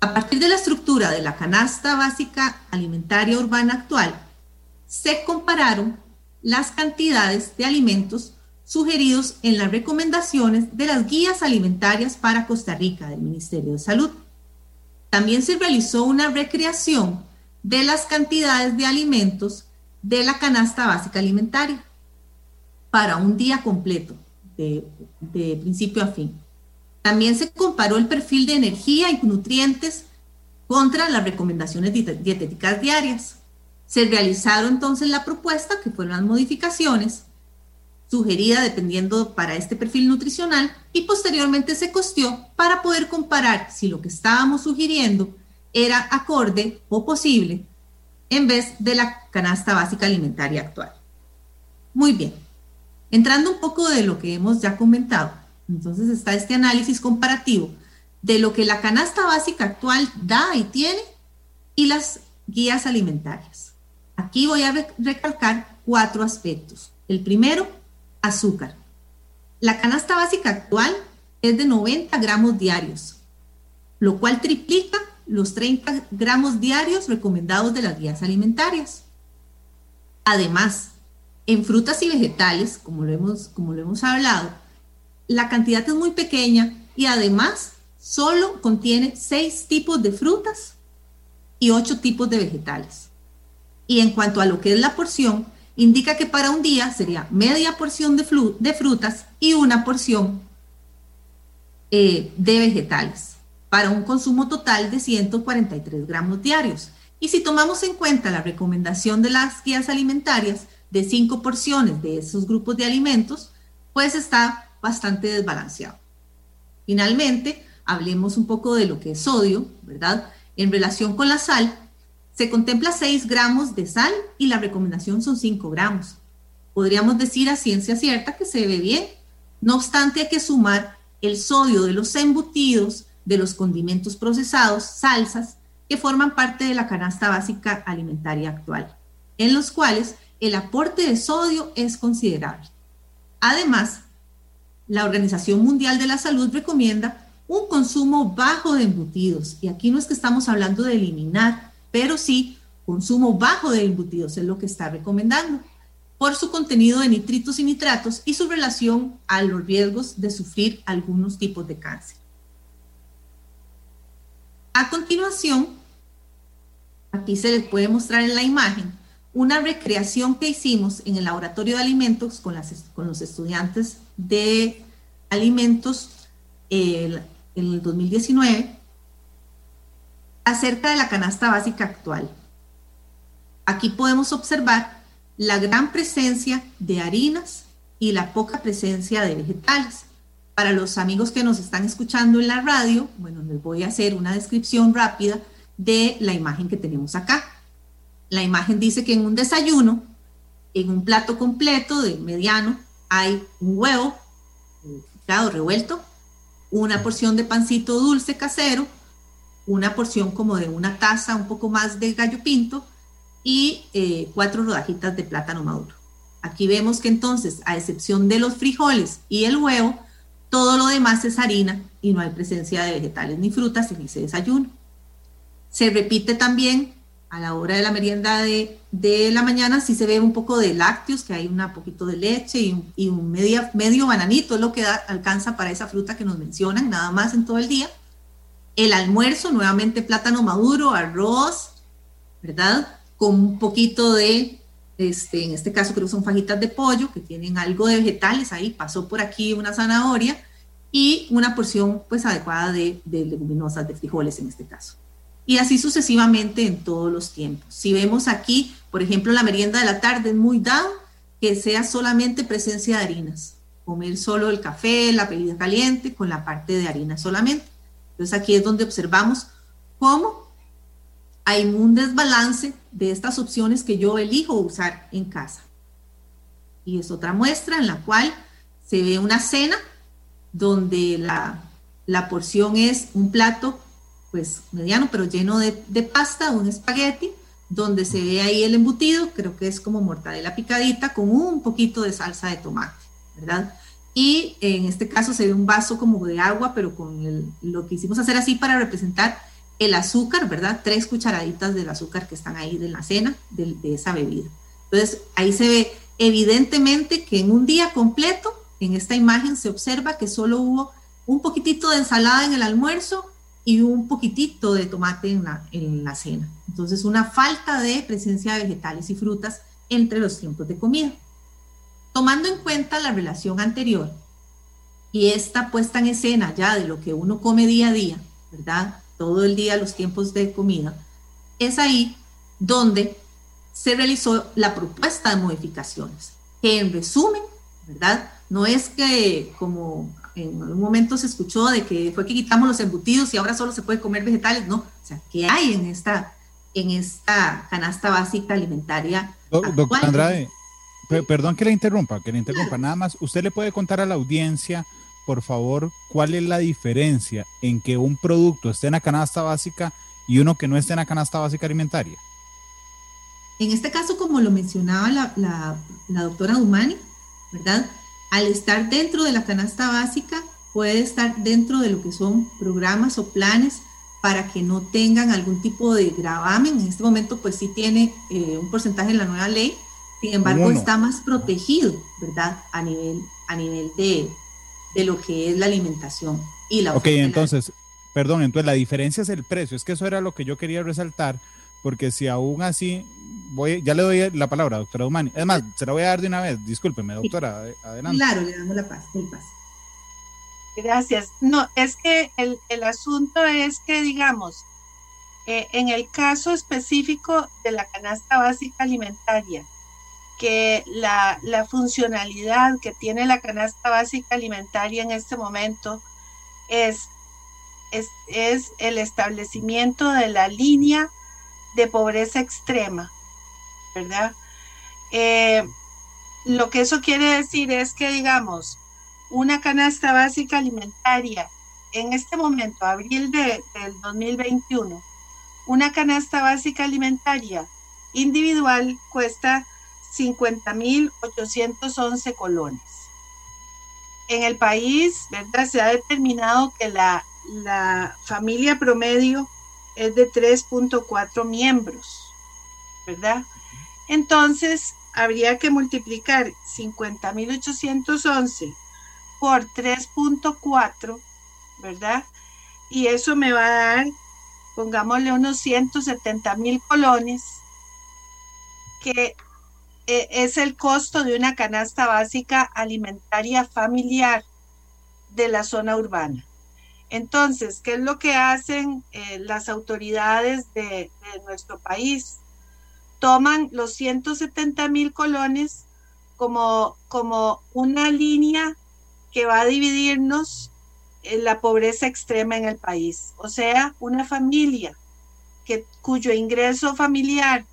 a partir de la estructura de la canasta básica alimentaria urbana actual, se compararon las cantidades de alimentos sugeridos en las recomendaciones de las guías alimentarias para Costa Rica del Ministerio de Salud. También se realizó una recreación de las cantidades de alimentos de la canasta básica alimentaria para un día completo, de, principio a fin. También se comparó el perfil de energía y nutrientes contra las recomendaciones dietéticas diarias. Se realizaron entonces la propuesta, que fueron las modificaciones, sugerida dependiendo para este perfil nutricional y posteriormente se costeó para poder comparar si lo que estábamos sugiriendo era acorde o posible en vez de la canasta básica alimentaria actual. Muy bien, entrando un poco de lo que hemos ya comentado, entonces está este análisis comparativo de lo que la canasta básica actual da y tiene y las guías alimentarias. Aquí voy a recalcar cuatro aspectos. El primero, azúcar. La canasta básica actual es de 90 gramos diarios, lo cual triplica los 30 gramos diarios recomendados de las guías alimentarias. Además, en frutas y vegetales, como lo hemos, como lo hemos hablado, la cantidad es muy pequeña y además solo contiene 6 tipos de frutas y 8 tipos de vegetales. Y en cuanto a lo que es la porción, indica que para un día sería media porción de, de frutas y una porción eh, de vegetales, para un consumo total de 143 gramos diarios. Y si tomamos en cuenta la recomendación de las guías alimentarias de cinco porciones de esos grupos de alimentos, pues está bastante desbalanceado. Finalmente, hablemos un poco de lo que es sodio, ¿verdad? En relación con la sal, se contempla 6 gramos de sal y la recomendación son 5 gramos. Podríamos decir a ciencia cierta que se ve bien. No obstante, hay que sumar el sodio de los embutidos, de los condimentos procesados, salsas, que forman parte de la canasta básica alimentaria actual, en los cuales el aporte de sodio es considerable. Además, la Organización Mundial de la Salud recomienda un consumo bajo de embutidos, y aquí no es que estamos hablando de eliminar pero sí consumo bajo de embutidos es lo que está recomendando por su contenido de nitritos y nitratos y su relación a los riesgos de sufrir algunos tipos de cáncer. A continuación, aquí se les puede mostrar en la imagen una recreación que hicimos en el laboratorio de alimentos con, los estudiantes de alimentos en el 2019 acerca de la canasta básica actual. Aquí podemos observar la gran presencia de harinas y la poca presencia de vegetales. Para los amigos que nos están escuchando en la radio, bueno, les voy a hacer una descripción rápida de la imagen que tenemos acá. La imagen dice que en un desayuno, en un plato completo de mediano, hay un huevo picado, revuelto, una porción de pancito dulce casero, una porción como de una taza, un poco más de gallo pinto y eh, cuatro rodajitas de plátano maduro. Aquí vemos que entonces, a excepción de los frijoles y el huevo, Todo lo demás es harina y no hay presencia de vegetales ni frutas en ese desayuno. Se repite también a la hora de la merienda de, la mañana, si se ve un poco de lácteos, que hay un poquito de leche y, un media, medio bananito, es lo que alcanza para esa fruta que nos mencionan, nada más en todo el día. El almuerzo, nuevamente plátano maduro, arroz, ¿verdad? Con un poquito de, este, en este caso creo que son fajitas de pollo, que tienen algo de vegetales ahí, pasó por aquí una zanahoria y una porción pues adecuada de, de leguminosas, de frijoles en este caso y así sucesivamente en todos los tiempos. Si vemos aquí, por ejemplo, la merienda de la tarde es muy dado que sea solamente presencia de harinas, comer solo el café, la bebida caliente con la parte de harina solamente. Entonces aquí es donde observamos cómo hay un desbalance de estas opciones que yo elijo usar en casa. Y es otra muestra en la cual se ve una cena donde la, la porción es un plato pues mediano, pero lleno de, pasta, un espagueti, donde se ve ahí el embutido, creo que es como mortadela picadita con un poquito de salsa de tomate, ¿verdad? Y en este caso se ve un vaso como de agua, pero con lo que hicimos hacer así para representar el azúcar, ¿verdad? Tres cucharaditas del azúcar que están ahí de la cena de, de esa bebida. Entonces ahí se ve evidentemente que en un día completo, en esta imagen se observa que solo hubo un poquitito de ensalada en el almuerzo y un poquitito de tomate en la, en la cena. Entonces, una falta de presencia de vegetales y frutas entre los tiempos de comida. Tomando en cuenta la relación anterior y esta puesta en escena ya de lo que uno come día a día, ¿verdad? Todo el día los tiempos de comida, es ahí donde se realizó la propuesta de modificaciones, que en resumen, ¿verdad? No es que como en un momento se escuchó de que fue que quitamos los embutidos y ahora solo se puede comer vegetales, no, o sea, ¿qué hay en esta, en esta canasta básica alimentaria? Doctor Andrade, perdón que le interrumpa, que le interrumpa, nada más, ¿usted le puede contar a la audiencia, por favor, cuál es la diferencia en que un producto esté en la canasta básica y uno que no esté en la canasta básica alimentaria? En este caso, como lo mencionaba la, la, la doctora Dumani, ¿verdad? Al estar dentro de la canasta básica, puede estar dentro de lo que son programas o planes para que no tengan algún tipo de gravamen. En este momento, pues sí tiene eh, un porcentaje en la nueva ley, sin embargo, está más protegido, ¿verdad? A nivel, a nivel de, de lo que es la alimentación y la Ok, entonces, perdón, entonces la diferencia es el precio. Es que eso era lo que yo quería resaltar, porque si aún así voy, ya le doy la palabra, doctora Dumani. Es más, se la voy a dar de una vez. Discúlpeme, doctora, adelante. Claro, le damos la paz, el paz. Gracias. No, es que el, asunto es que, digamos, eh, en el caso específico de la canasta básica alimentaria, que la, la, funcionalidad que tiene la canasta básica alimentaria en este momento es, es, es el establecimiento de la línea de pobreza extrema ¿verdad? Eh, lo que eso quiere decir es que, digamos, una canasta básica alimentaria en este momento, abril de, del 2021, una canasta básica alimentaria individual cuesta 50.811 colones. En el país, ¿verdad? Se ha determinado que la, la familia promedio es de 3.4 miembros, ¿verdad? Entonces, habría que multiplicar 50.811 por 3.4, ¿verdad? Y eso me va a dar, pongámosle unos 170 mil colones, que eh, es el costo de una canasta básica alimentaria familiar de la zona urbana. Entonces, ¿qué es lo que hacen eh, las autoridades de nuestro país? toman los 170 mil colones como, como una línea que va a dividirnos en la pobreza extrema en el país. O sea, una familia que, cuyo ingreso familiar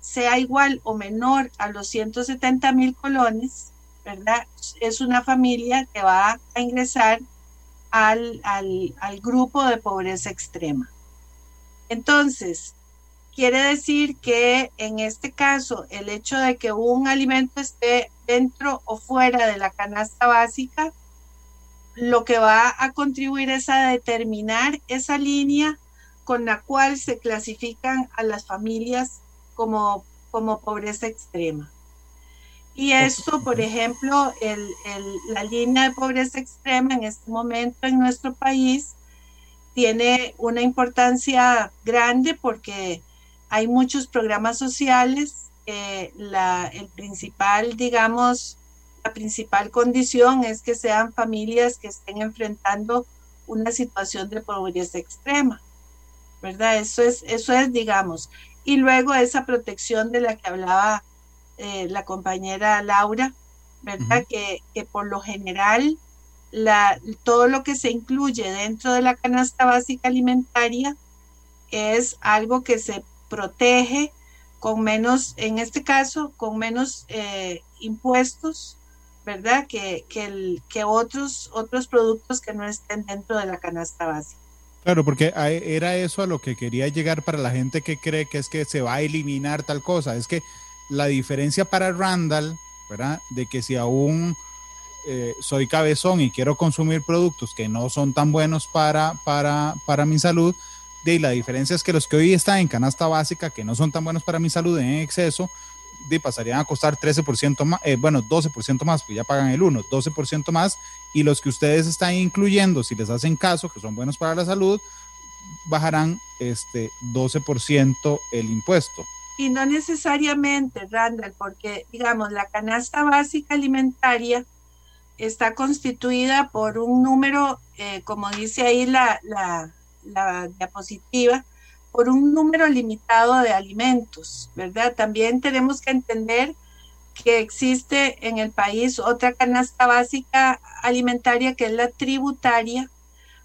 sea igual o menor a los 170 mil colones, ¿verdad? Es una familia que va a ingresar al, al, al grupo de pobreza extrema. Entonces, Quiere decir que en este caso el hecho de que un alimento esté dentro o fuera de la canasta básica lo que va a contribuir es a determinar esa línea con la cual se clasifican a las familias como, como pobreza extrema. Y esto, por ejemplo, la línea de pobreza extrema en este momento en nuestro país tiene una importancia grande porque hay muchos programas sociales. la, el principal, digamos, la principal condición es que sean familias que estén enfrentando una situación de pobreza extrema, ¿verdad? Eso es, eso es, digamos. Y luego esa protección de la que hablaba eh, la compañera Laura, ¿verdad? que, por lo general la, todo lo que se incluye dentro de la canasta básica alimentaria es algo que se protege con menos, en este caso, con menos eh, impuestos, ¿verdad? Que, que, que otros, otros productos que no estén dentro de la canasta básica. Claro, porque era eso a lo que quería llegar para la gente que cree que es que se va a eliminar tal cosa. Es que la diferencia para Randall, ¿verdad? De que si aún eh, soy cabezón y quiero consumir productos que no son tan buenos para, para, para mi salud, de la diferencia es que los que hoy están en canasta básica, que no son tan buenos para mi salud en exceso, de pasarían a costar 13% más, eh, bueno, 12% más, pues ya pagan el 1, 12% más, y los que ustedes están incluyendo, si les hacen caso, que son buenos para la salud, bajarán este 12% el impuesto. Y no necesariamente, Randall, porque digamos, la canasta básica alimentaria está constituida por un número, eh, como dice ahí la, la, la, diapositiva, por un número limitado de alimentos, ¿verdad? También tenemos que entender que existe en el país otra canasta básica alimentaria que es la tributaria,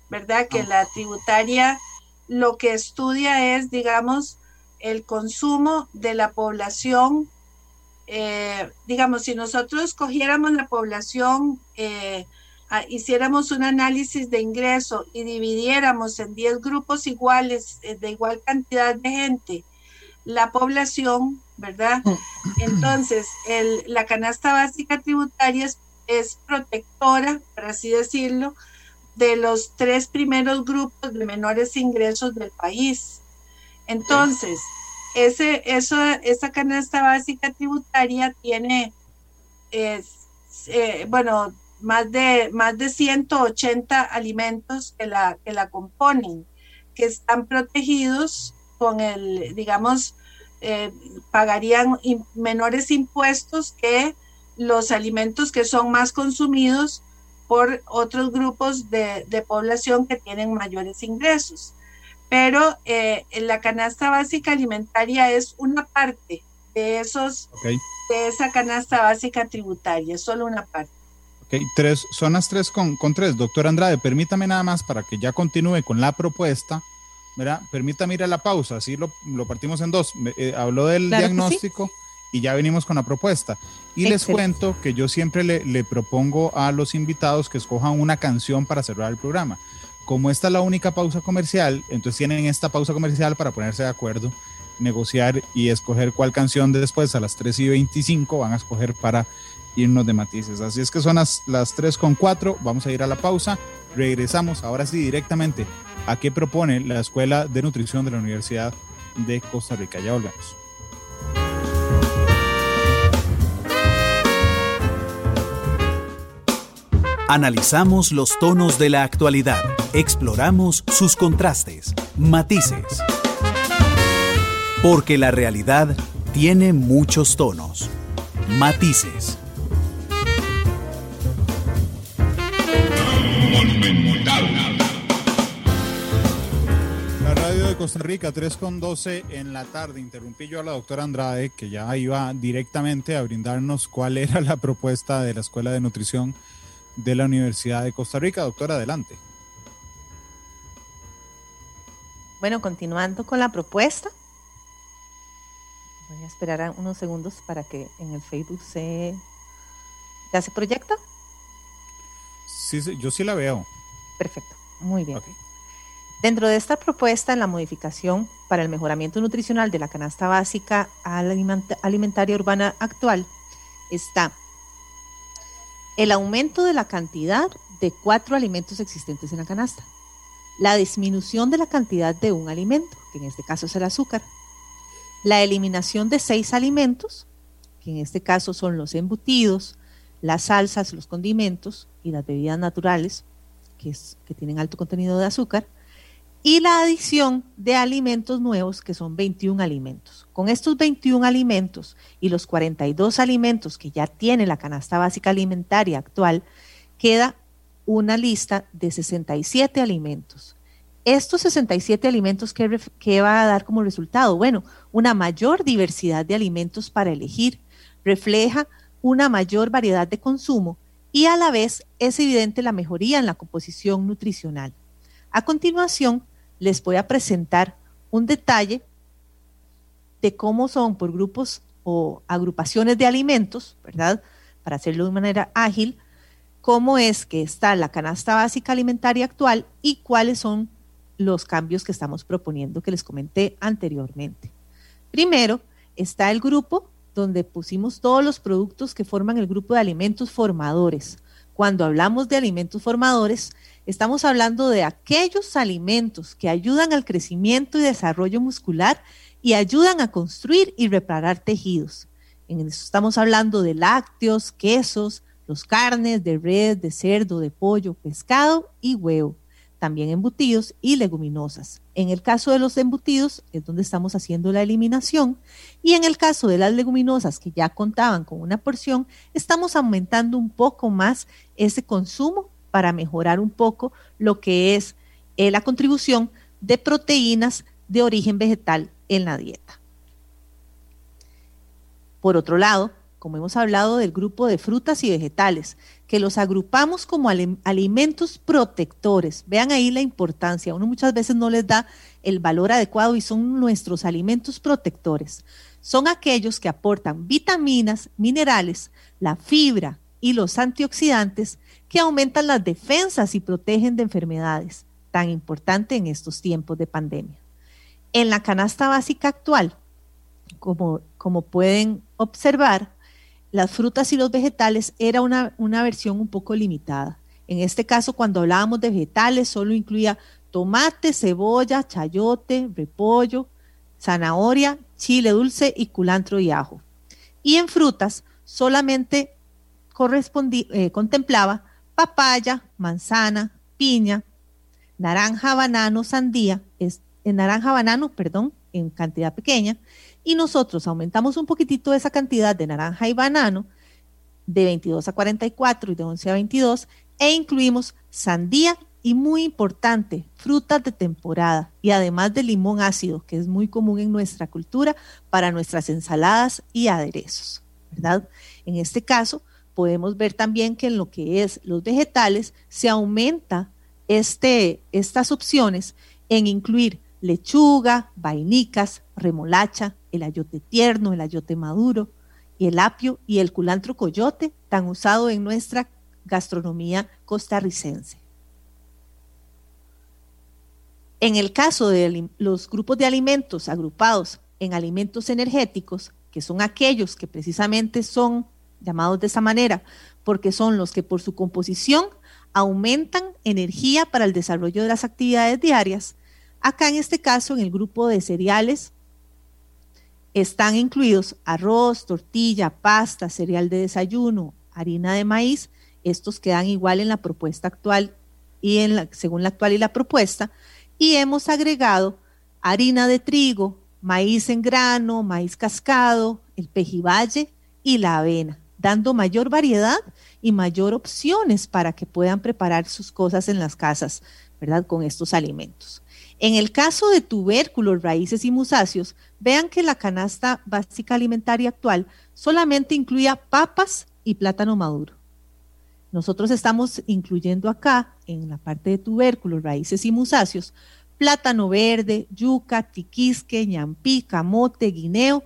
¿verdad? Que la tributaria lo que estudia es, digamos, el consumo de la población, eh, digamos, si nosotros cogiéramos la población, eh, hiciéramos un análisis de ingreso y dividiéramos en 10 grupos iguales, eh, de igual cantidad de gente, la población, ¿verdad? Mm. Entonces, la canasta básica tributaria es, es protectora, por así decirlo, de los tres primeros grupos de menores ingresos del país. Entonces, ese, eso, esa canasta básica tributaria tiene, eh, bueno, más de, más de 180 alimentos que la, que la componen, que están protegidos con el, digamos, eh, pagarían menores impuestos que los alimentos que son más consumidos por otros grupos de población que tienen mayores ingresos pero eh, la canasta básica alimentaria es una parte de esos, de esa canasta básica tributaria, es solo una parte. Ok, tres, son las tres con, con tres. Doctor Andrade, permítame nada más para que ya continúe con la propuesta. ¿verdad? Permítame ir a la pausa, así lo, lo partimos en dos. Eh, habló del diagnóstico y ya venimos con la propuesta. Y les cuento que yo siempre le, le propongo a los invitados que escojan una canción para cerrar el programa como esta es la única pausa comercial, entonces tienen esta pausa comercial para ponerse de acuerdo, negociar y escoger cuál canción después a las 3 y 25 van a escoger para irnos de matices. Así es que son las, las 3 con 4, vamos a ir a la pausa, regresamos ahora sí directamente a qué propone la Escuela de Nutrición de la Universidad de Costa Rica. Ya volvemos. Analizamos los tonos de la actualidad, exploramos sus contrastes, matices. Porque la realidad tiene muchos tonos, matices. La radio de Costa Rica, 3 con 12 en la tarde. Interrumpí yo a la doctora Andrade, que ya iba directamente a brindarnos cuál era la propuesta de la Escuela de Nutrición de la Universidad de Costa Rica. Doctora, adelante. Bueno, continuando con la propuesta, voy a esperar unos segundos para que en el Facebook se... ¿Ya se proyecta? Sí, yo sí la veo. Perfecto, muy bien. Dentro de esta propuesta, en la modificación para el mejoramiento nutricional de la canasta básica alimentaria urbana actual, está el aumento de la cantidad de cuatro alimentos existentes en la canasta. La disminución de la cantidad de un alimento, que en este caso es el azúcar. La eliminación de seis alimentos, que en este caso son los embutidos, las salsas, los condimentos y las bebidas naturales, que, tienen alto contenido de azúcar y la adición de alimentos nuevos, que son 21 alimentos. Con estos 21 alimentos y los 42 alimentos que ya tiene la canasta básica alimentaria actual, queda una lista de 67 alimentos. Estos 67 alimentos, ¿qué, ¿qué, va a dar como resultado? Bueno, una mayor diversidad de alimentos para elegir, refleja una mayor variedad de consumo y a la vez es evidente la mejoría en la composición nutricional. A continuación, les voy a presentar un detalle de cómo son por grupos o agrupaciones de alimentos, ¿verdad? Para hacerlo de manera ágil, cómo es que está la canasta básica alimentaria actual y cuáles son los cambios que estamos proponiendo que les comenté anteriormente. Primero está el grupo donde pusimos todos los productos que forman el grupo de alimentos formadores. Cuando hablamos de alimentos formadores, Estamos hablando de aquellos alimentos que ayudan al crecimiento y desarrollo muscular y ayudan a construir y reparar tejidos. En eso estamos hablando de lácteos, quesos, los carnes de red, de cerdo, de pollo, pescado y huevo. También embutidos y leguminosas. En el caso de los embutidos es donde estamos haciendo la eliminación y en el caso de las leguminosas que ya contaban con una porción, estamos aumentando un poco más ese consumo para mejorar un poco lo que es eh, la contribución de proteínas de origen vegetal en la dieta. Por otro lado, como hemos hablado del grupo de frutas y vegetales, que los agrupamos como alimentos protectores. Vean ahí la importancia. Uno muchas veces no les da el valor adecuado y son nuestros alimentos protectores. Son aquellos que aportan vitaminas, minerales, la fibra y los antioxidantes que aumentan las defensas y protegen de enfermedades, tan importante en estos tiempos de pandemia. En la canasta básica actual, como, como pueden observar, las frutas y los vegetales era una, una versión un poco limitada. En este caso, cuando hablábamos de vegetales, solo incluía tomate, cebolla, chayote, repollo, zanahoria, chile dulce y culantro y ajo. Y en frutas solamente eh, contemplaba papaya, manzana, piña, naranja, banano, sandía, es, en naranja, banano, perdón, en cantidad pequeña, y nosotros aumentamos un poquitito esa cantidad de naranja y banano de 22 a 44 y de 11 a 22 e incluimos sandía y muy importante, frutas de temporada y además de limón ácido, que es muy común en nuestra cultura para nuestras ensaladas y aderezos, ¿verdad? En este caso, podemos ver también que en lo que es los vegetales se aumenta este, estas opciones en incluir lechuga, vainicas, remolacha, el ayote tierno, el ayote maduro, el apio y el culantro coyote, tan usado en nuestra gastronomía costarricense. En el caso de los grupos de alimentos agrupados en alimentos energéticos, que son aquellos que precisamente son llamados de esa manera, porque son los que por su composición aumentan energía para el desarrollo de las actividades diarias. Acá en este caso, en el grupo de cereales, están incluidos arroz, tortilla, pasta, cereal de desayuno, harina de maíz. Estos quedan igual en la propuesta actual y en según la actual y la propuesta. Y hemos agregado harina de trigo, maíz en grano, maíz cascado, el pejibaye y la avena dando mayor variedad y mayor opciones para que puedan preparar sus cosas en las casas, ¿verdad? Con estos alimentos. En el caso de tubérculos, raíces y musáceos, vean que la canasta básica alimentaria actual solamente incluía papas y plátano maduro. Nosotros estamos incluyendo acá, en la parte de tubérculos, raíces y musáceos, plátano verde, yuca, tiquisque, ñampí, camote, guineo,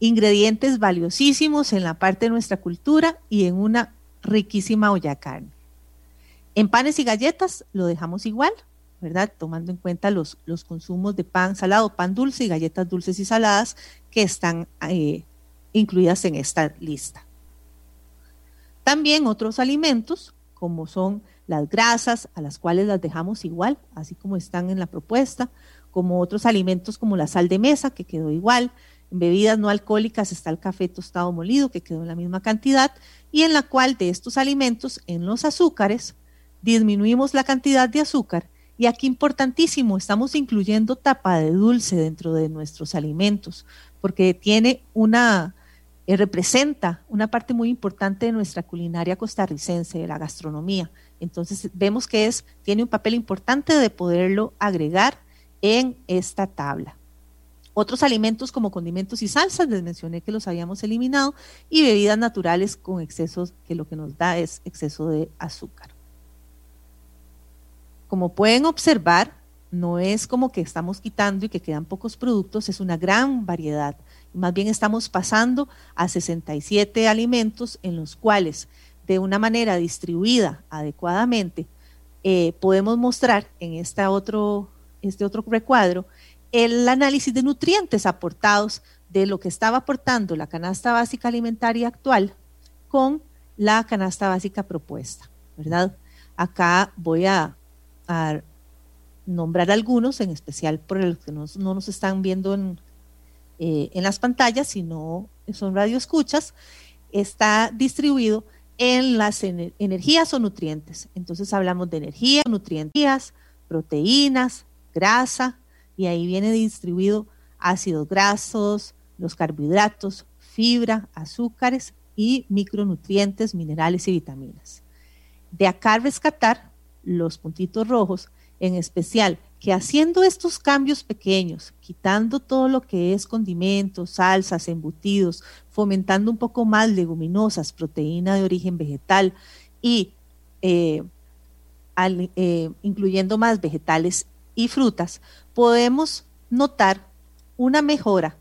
ingredientes valiosísimos en la parte de nuestra cultura y en una riquísima olla carne. En panes y galletas lo dejamos igual, ¿verdad? Tomando en cuenta los, los consumos de pan salado, pan dulce y galletas dulces y saladas que están eh, incluidas en esta lista. También otros alimentos, como son las grasas, a las cuales las dejamos igual, así como están en la propuesta, como otros alimentos como la sal de mesa, que quedó igual. Bebidas no alcohólicas está el café tostado molido, que quedó en la misma cantidad, y en la cual de estos alimentos, en los azúcares, disminuimos la cantidad de azúcar. Y aquí importantísimo, estamos incluyendo tapa de dulce dentro de nuestros alimentos, porque tiene una, eh, representa una parte muy importante de nuestra culinaria costarricense, de la gastronomía. Entonces vemos que es, tiene un papel importante de poderlo agregar en esta tabla. Otros alimentos como condimentos y salsas, les mencioné que los habíamos eliminado, y bebidas naturales con excesos, que lo que nos da es exceso de azúcar. Como pueden observar, no es como que estamos quitando y que quedan pocos productos, es una gran variedad. Más bien estamos pasando a 67 alimentos en los cuales de una manera distribuida adecuadamente, eh, podemos mostrar en esta otro, este otro recuadro el análisis de nutrientes aportados de lo que estaba aportando la canasta básica alimentaria actual con la canasta básica propuesta, ¿verdad? Acá voy a, nombrar algunos, en especial por los que no, nos están viendo en, eh, en las pantallas, sino son radioescuchas, está distribuido en las energías o nutrientes. Entonces hablamos de energía, nutrientes, proteínas, grasa, y ahí viene distribuido ácidos grasos, los carbohidratos, fibra, azúcares y micronutrientes, minerales y vitaminas. De acá rescatar los puntitos rojos, en especial que haciendo estos cambios pequeños, quitando todo lo que es condimentos, salsas, embutidos, fomentando un poco más leguminosas, proteína de origen vegetal y eh, eh, incluyendo más vegetales y frutas, podemos notar una mejora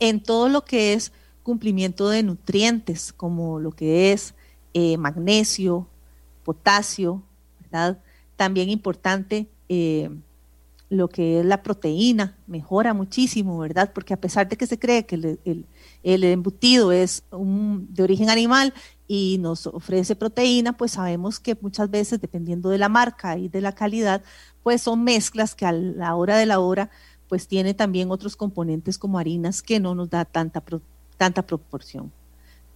en todo lo que es cumplimiento de nutrientes, como lo que es eh, magnesio, potasio, ¿verdad? También importante eh, lo que es la proteína, mejora muchísimo, ¿verdad? Porque a pesar de que se cree que el, embutido es de origen animal y nos ofrece proteína, pues sabemos que muchas veces, dependiendo de la marca y de la calidad, pues son mezclas que a la hora de la hora, pues tiene también otros componentes como harinas que no nos da tanta, tanta proporción.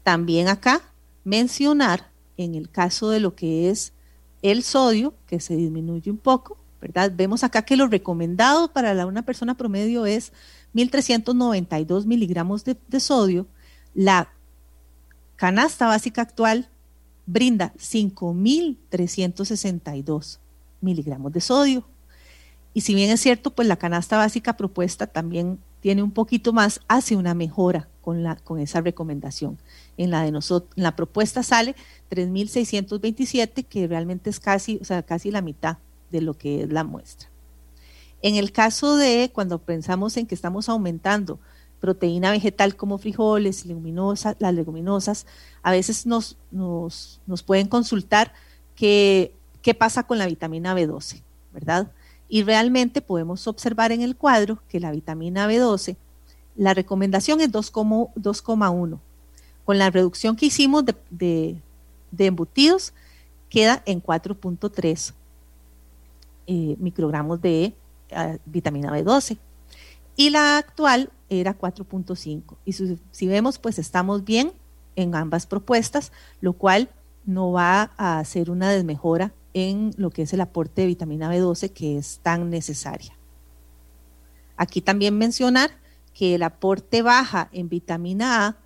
También acá mencionar en el caso de lo que es el sodio, que se disminuye un poco, ¿verdad? Vemos acá que lo recomendado para una persona promedio es 1.392 miligramos de, de sodio. La canasta básica actual brinda 5.362 miligramos de sodio. Y si bien es cierto, pues la canasta básica propuesta también tiene un poquito más, hace una mejora con, la, con esa recomendación. En la de nosotros, en la propuesta sale 3.627, que realmente es casi, o sea, casi la mitad de lo que es la muestra. En el caso de cuando pensamos en que estamos aumentando proteína vegetal como frijoles, leguminosas, las leguminosas, a veces nos, nos, nos pueden consultar que, qué pasa con la vitamina B12, ¿verdad? Y realmente podemos observar en el cuadro que la vitamina B12, la recomendación es 2,1. Con la reducción que hicimos de, de embutidos, queda en 4.3 eh, microgramos de eh, vitamina B12. Y la actual era 4.5. Y si, vemos, pues estamos bien en ambas propuestas, lo cual no va a hacer una desmejora en lo que es el aporte de vitamina B12 que es tan necesaria. Aquí también mencionar que el aporte baja en vitamina A,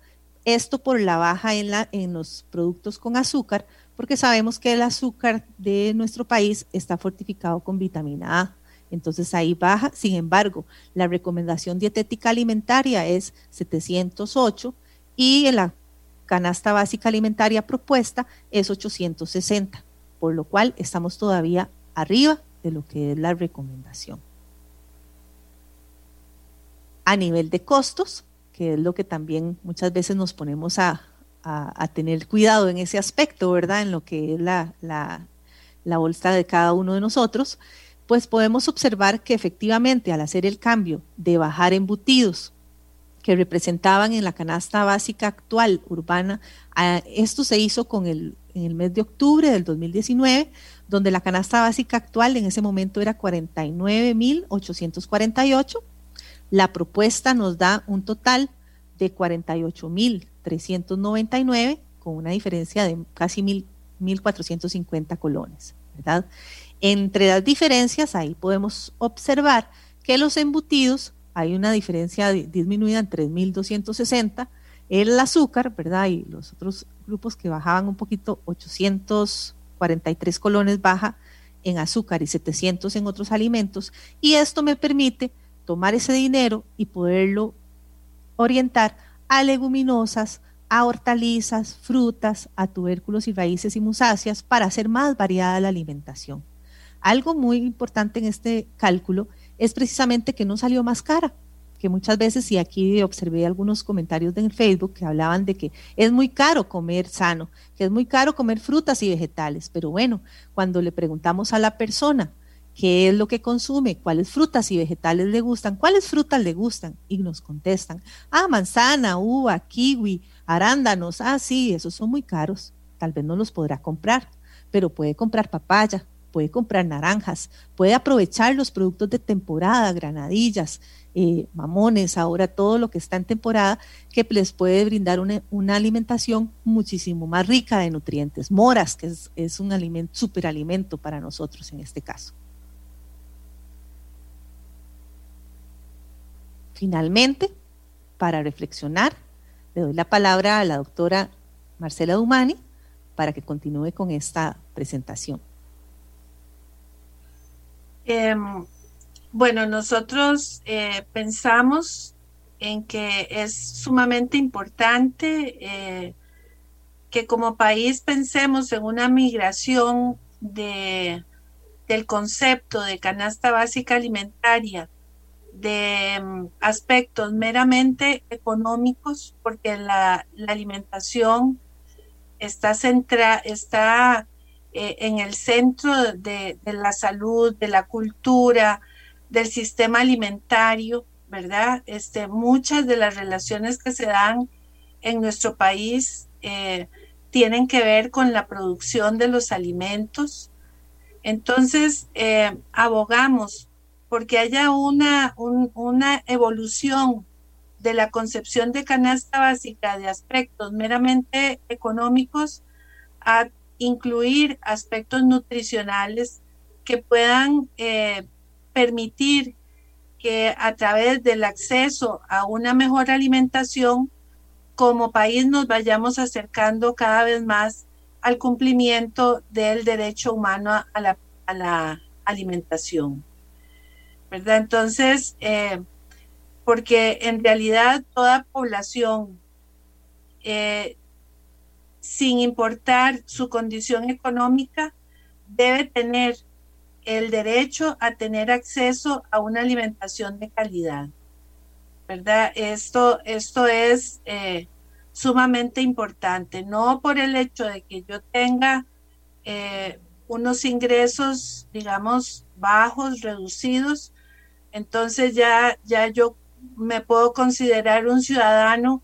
esto por la baja en, la, en los productos con azúcar, porque sabemos que el azúcar de nuestro país está fortificado con vitamina A. Entonces ahí baja. Sin embargo, la recomendación dietética alimentaria es 708 y en la canasta básica alimentaria propuesta es 860, por lo cual estamos todavía arriba de lo que es la recomendación. A nivel de costos, que es lo que también muchas veces nos ponemos a, tener cuidado en ese aspecto, ¿verdad? En lo que es la bolsa de cada uno de nosotros, pues podemos observar que efectivamente al hacer el cambio de bajar embutidos que representaban en la canasta básica actual urbana, esto se hizo con el, en el mes de octubre del 2019, donde la canasta básica actual en ese momento era 49.848. La propuesta nos da un total de 48.399 con una diferencia de casi 1.450 colones, ¿verdad? Entre las diferencias, ahí podemos observar que los embutidos, hay una diferencia disminuida en 3.260, el azúcar, ¿verdad? Y los otros grupos que bajaban un poquito, 843 colones baja en azúcar y 700 en otros alimentos. Y esto me permite tomar ese dinero y poderlo orientar a leguminosas, a hortalizas, frutas, a tubérculos y raíces y musáceas para hacer más variada la alimentación. Algo muy importante en este cálculo es precisamente que no salió más cara, que muchas veces, y aquí observé algunos comentarios en Facebook que hablaban de que es muy caro comer sano, que es muy caro comer frutas y vegetales, pero bueno, cuando le preguntamos a la persona qué es lo que consume, cuáles frutas y vegetales le gustan, cuáles frutas le gustan, y nos contestan, ah, manzana, uva, kiwi, arándanos, ah, sí, esos son muy caros, tal vez no los podrá comprar, pero puede comprar papaya, puede comprar naranjas, puede aprovechar los productos de temporada, granadillas, eh, mamones, ahora todo lo que está en temporada, que les puede brindar una, alimentación muchísimo más rica de nutrientes. Moras, que es, es un alimento, superalimento para nosotros en este caso. Finalmente, para reflexionar, le doy la palabra a la doctora Marcela Dumani para que continúe con esta presentación. Em, bueno, nosotros eh, pensamos en que es sumamente importante eh, que como país pensemos en una migración de, del concepto de canasta básica alimentaria de mm, aspectos meramente económicos, porque la, alimentación está, centra, está eh, en el centro de, la salud, de la cultura, del sistema alimentario, ¿verdad? Este, muchas de las relaciones que se dan en nuestro país eh, tienen que ver con la producción de los alimentos. Entonces, eh, abogamos porque haya una, una evolución de la concepción de canasta básica de aspectos meramente económicos a incluir aspectos nutricionales que puedan eh, permitir que a través del acceso a una mejor alimentación, como país nos vayamos acercando cada vez más al cumplimiento del derecho humano a la, alimentación. ¿verdad? Entonces, eh, porque en realidad toda población, eh, sin importar su condición económica, debe tener el derecho a tener acceso a una alimentación de calidad. ¿Verdad? Esto, esto es eh, sumamente importante, no por el hecho de que yo tenga unos ingresos, digamos, bajos, reducidos, entonces ya, ya yo me puedo considerar un ciudadano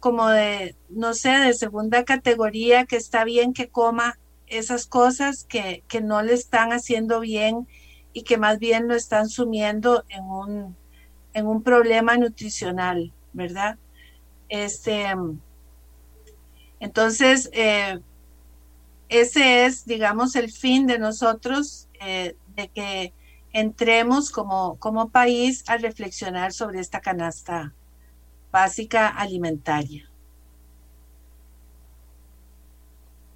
como de, no sé, de segunda categoría, que está bien que coma esas cosas que, no le están haciendo bien y que más bien lo están sumiendo en un, en un problema nutricional, ¿verdad? Este, entonces, eh, ese es, digamos, el fin de nosotros, eh, de que entremos como, como país a reflexionar sobre esta canasta básica alimentaria.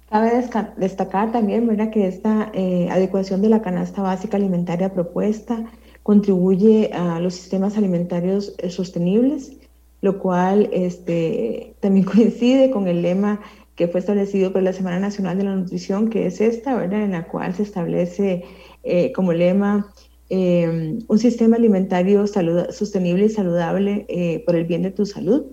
Cabe destacar también ¿verdad? que esta eh, adecuación de la canasta básica alimentaria propuesta contribuye a los sistemas alimentarios eh, sostenibles, lo cual este, también coincide con el lema que fue establecido por la Semana Nacional de la Nutrición, que es esta, ¿verdad? en la cual se establece eh, como lema eh, un sistema alimentario sostenible y saludable eh, por el bien de tu salud.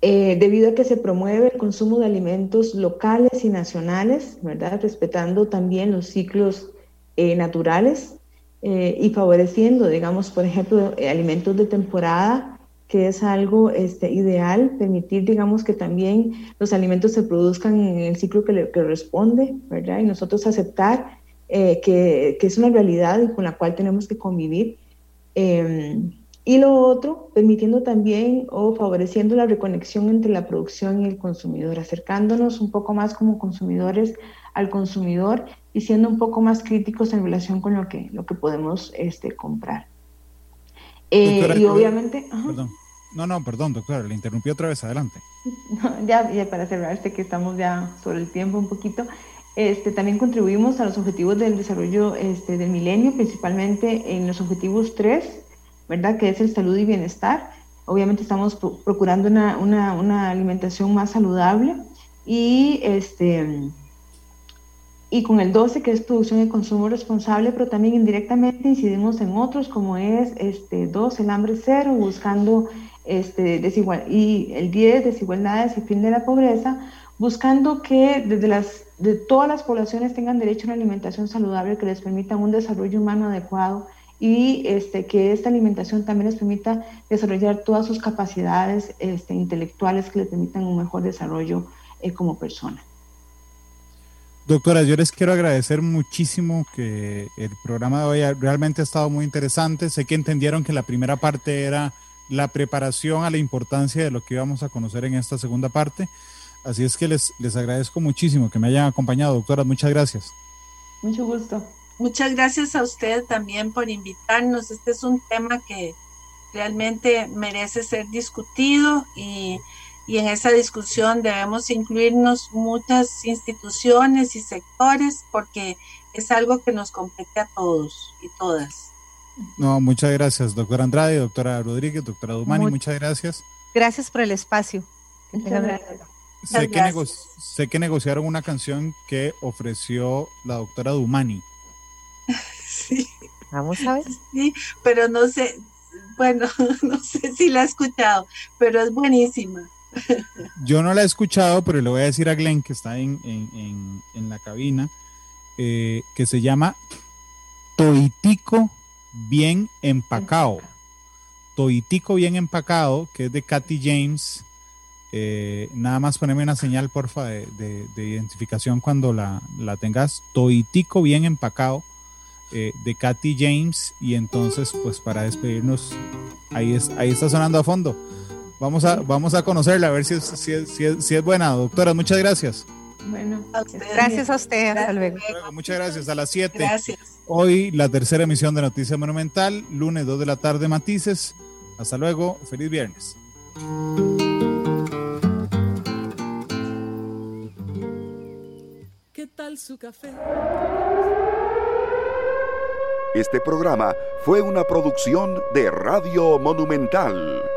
debido a que se promueve el consumo de alimentos locales y nacionales, ¿verdad? respetando también los ciclos naturales y favoreciendo, digamos, por ejemplo, alimentos de temporada que es algo este, ideal, permitir, digamos, que también los alimentos se produzcan en el ciclo que le corresponde, ¿verdad? Y nosotros aceptar eh, que, que, es una realidad y con la cual tenemos que convivir. Em, y lo otro, permitiendo también o favoreciendo la reconexión entre la producción y el consumidor, acercándonos un poco más como consumidores al consumidor y siendo un poco más críticos en relación con lo que, lo que podemos este, comprar. Eh, y obviamente... Perdón. No, no, perdón, doctora, le interrumpí otra vez, adelante. ya, ya, para cerrar, este que estamos ya sobre el tiempo un poquito, este, también contribuimos a los objetivos del desarrollo este, del milenio, principalmente en los objetivos 3, ¿verdad? Que es el salud y bienestar. Obviamente estamos procurando una, una, una, alimentación más saludable y este y con el 12, que es producción y consumo responsable, pero también indirectamente incidimos en otros, como es este 2, el hambre cero, buscando este, desigual, y el 10, desigualdades y fin de la pobreza, buscando que desde las, de todas las poblaciones tengan derecho a una alimentación saludable que les permita un desarrollo humano adecuado y este, que esta alimentación también les permita desarrollar todas sus capacidades este, intelectuales que les permitan un mejor desarrollo eh, como persona. Doctora, yo les quiero agradecer muchísimo que el programa de hoy realmente ha estado muy interesante. Sé que entendieron que la primera parte era la preparación a la importancia de lo que íbamos a conocer en esta segunda parte. Así es que les, les agradezco muchísimo que me hayan acompañado, doctora. Muchas gracias. Mucho gusto. Muchas gracias a usted también por invitarnos. Este es un tema que realmente merece ser discutido y y en esa discusión debemos incluirnos muchas instituciones y sectores porque es algo que nos compete a todos y todas. No, muchas gracias, doctora Andrade, doctora Rodríguez, doctora Dumani, muchas gracias. Gracias por el espacio. Sé que, sé que negociaron una canción que ofreció la doctora Dumani. Sí. Vamos a ver. Sí, pero no sé, bueno, no sé si la ha escuchado, pero es buenísima. Yo no la he escuchado, pero le voy a decir a Glenn, que está en, la cabina, eh, que se llama Toitico Bien Empacado. Toitico Bien Empacado, que es de Katy James. Eh, nada más poneme una señal, porfa, de, identificación cuando la, tengas. Toitico Bien Empacado. Eh, de Katy James y entonces pues para despedirnos ahí, es, ahí está sonando a fondo Vamos a, vamos a conocerla, a ver si es, si es, si es, buena. Doctora, muchas gracias. Bueno, gracias a usted. Hasta luego. Muchas gracias. A las 7. Gracias. Hoy la tercera emisión de Noticias Monumental, lunes 2 de la tarde, Matices. Hasta luego. Feliz viernes. Tal su café? Este programa fue una producción de Radio Monumental.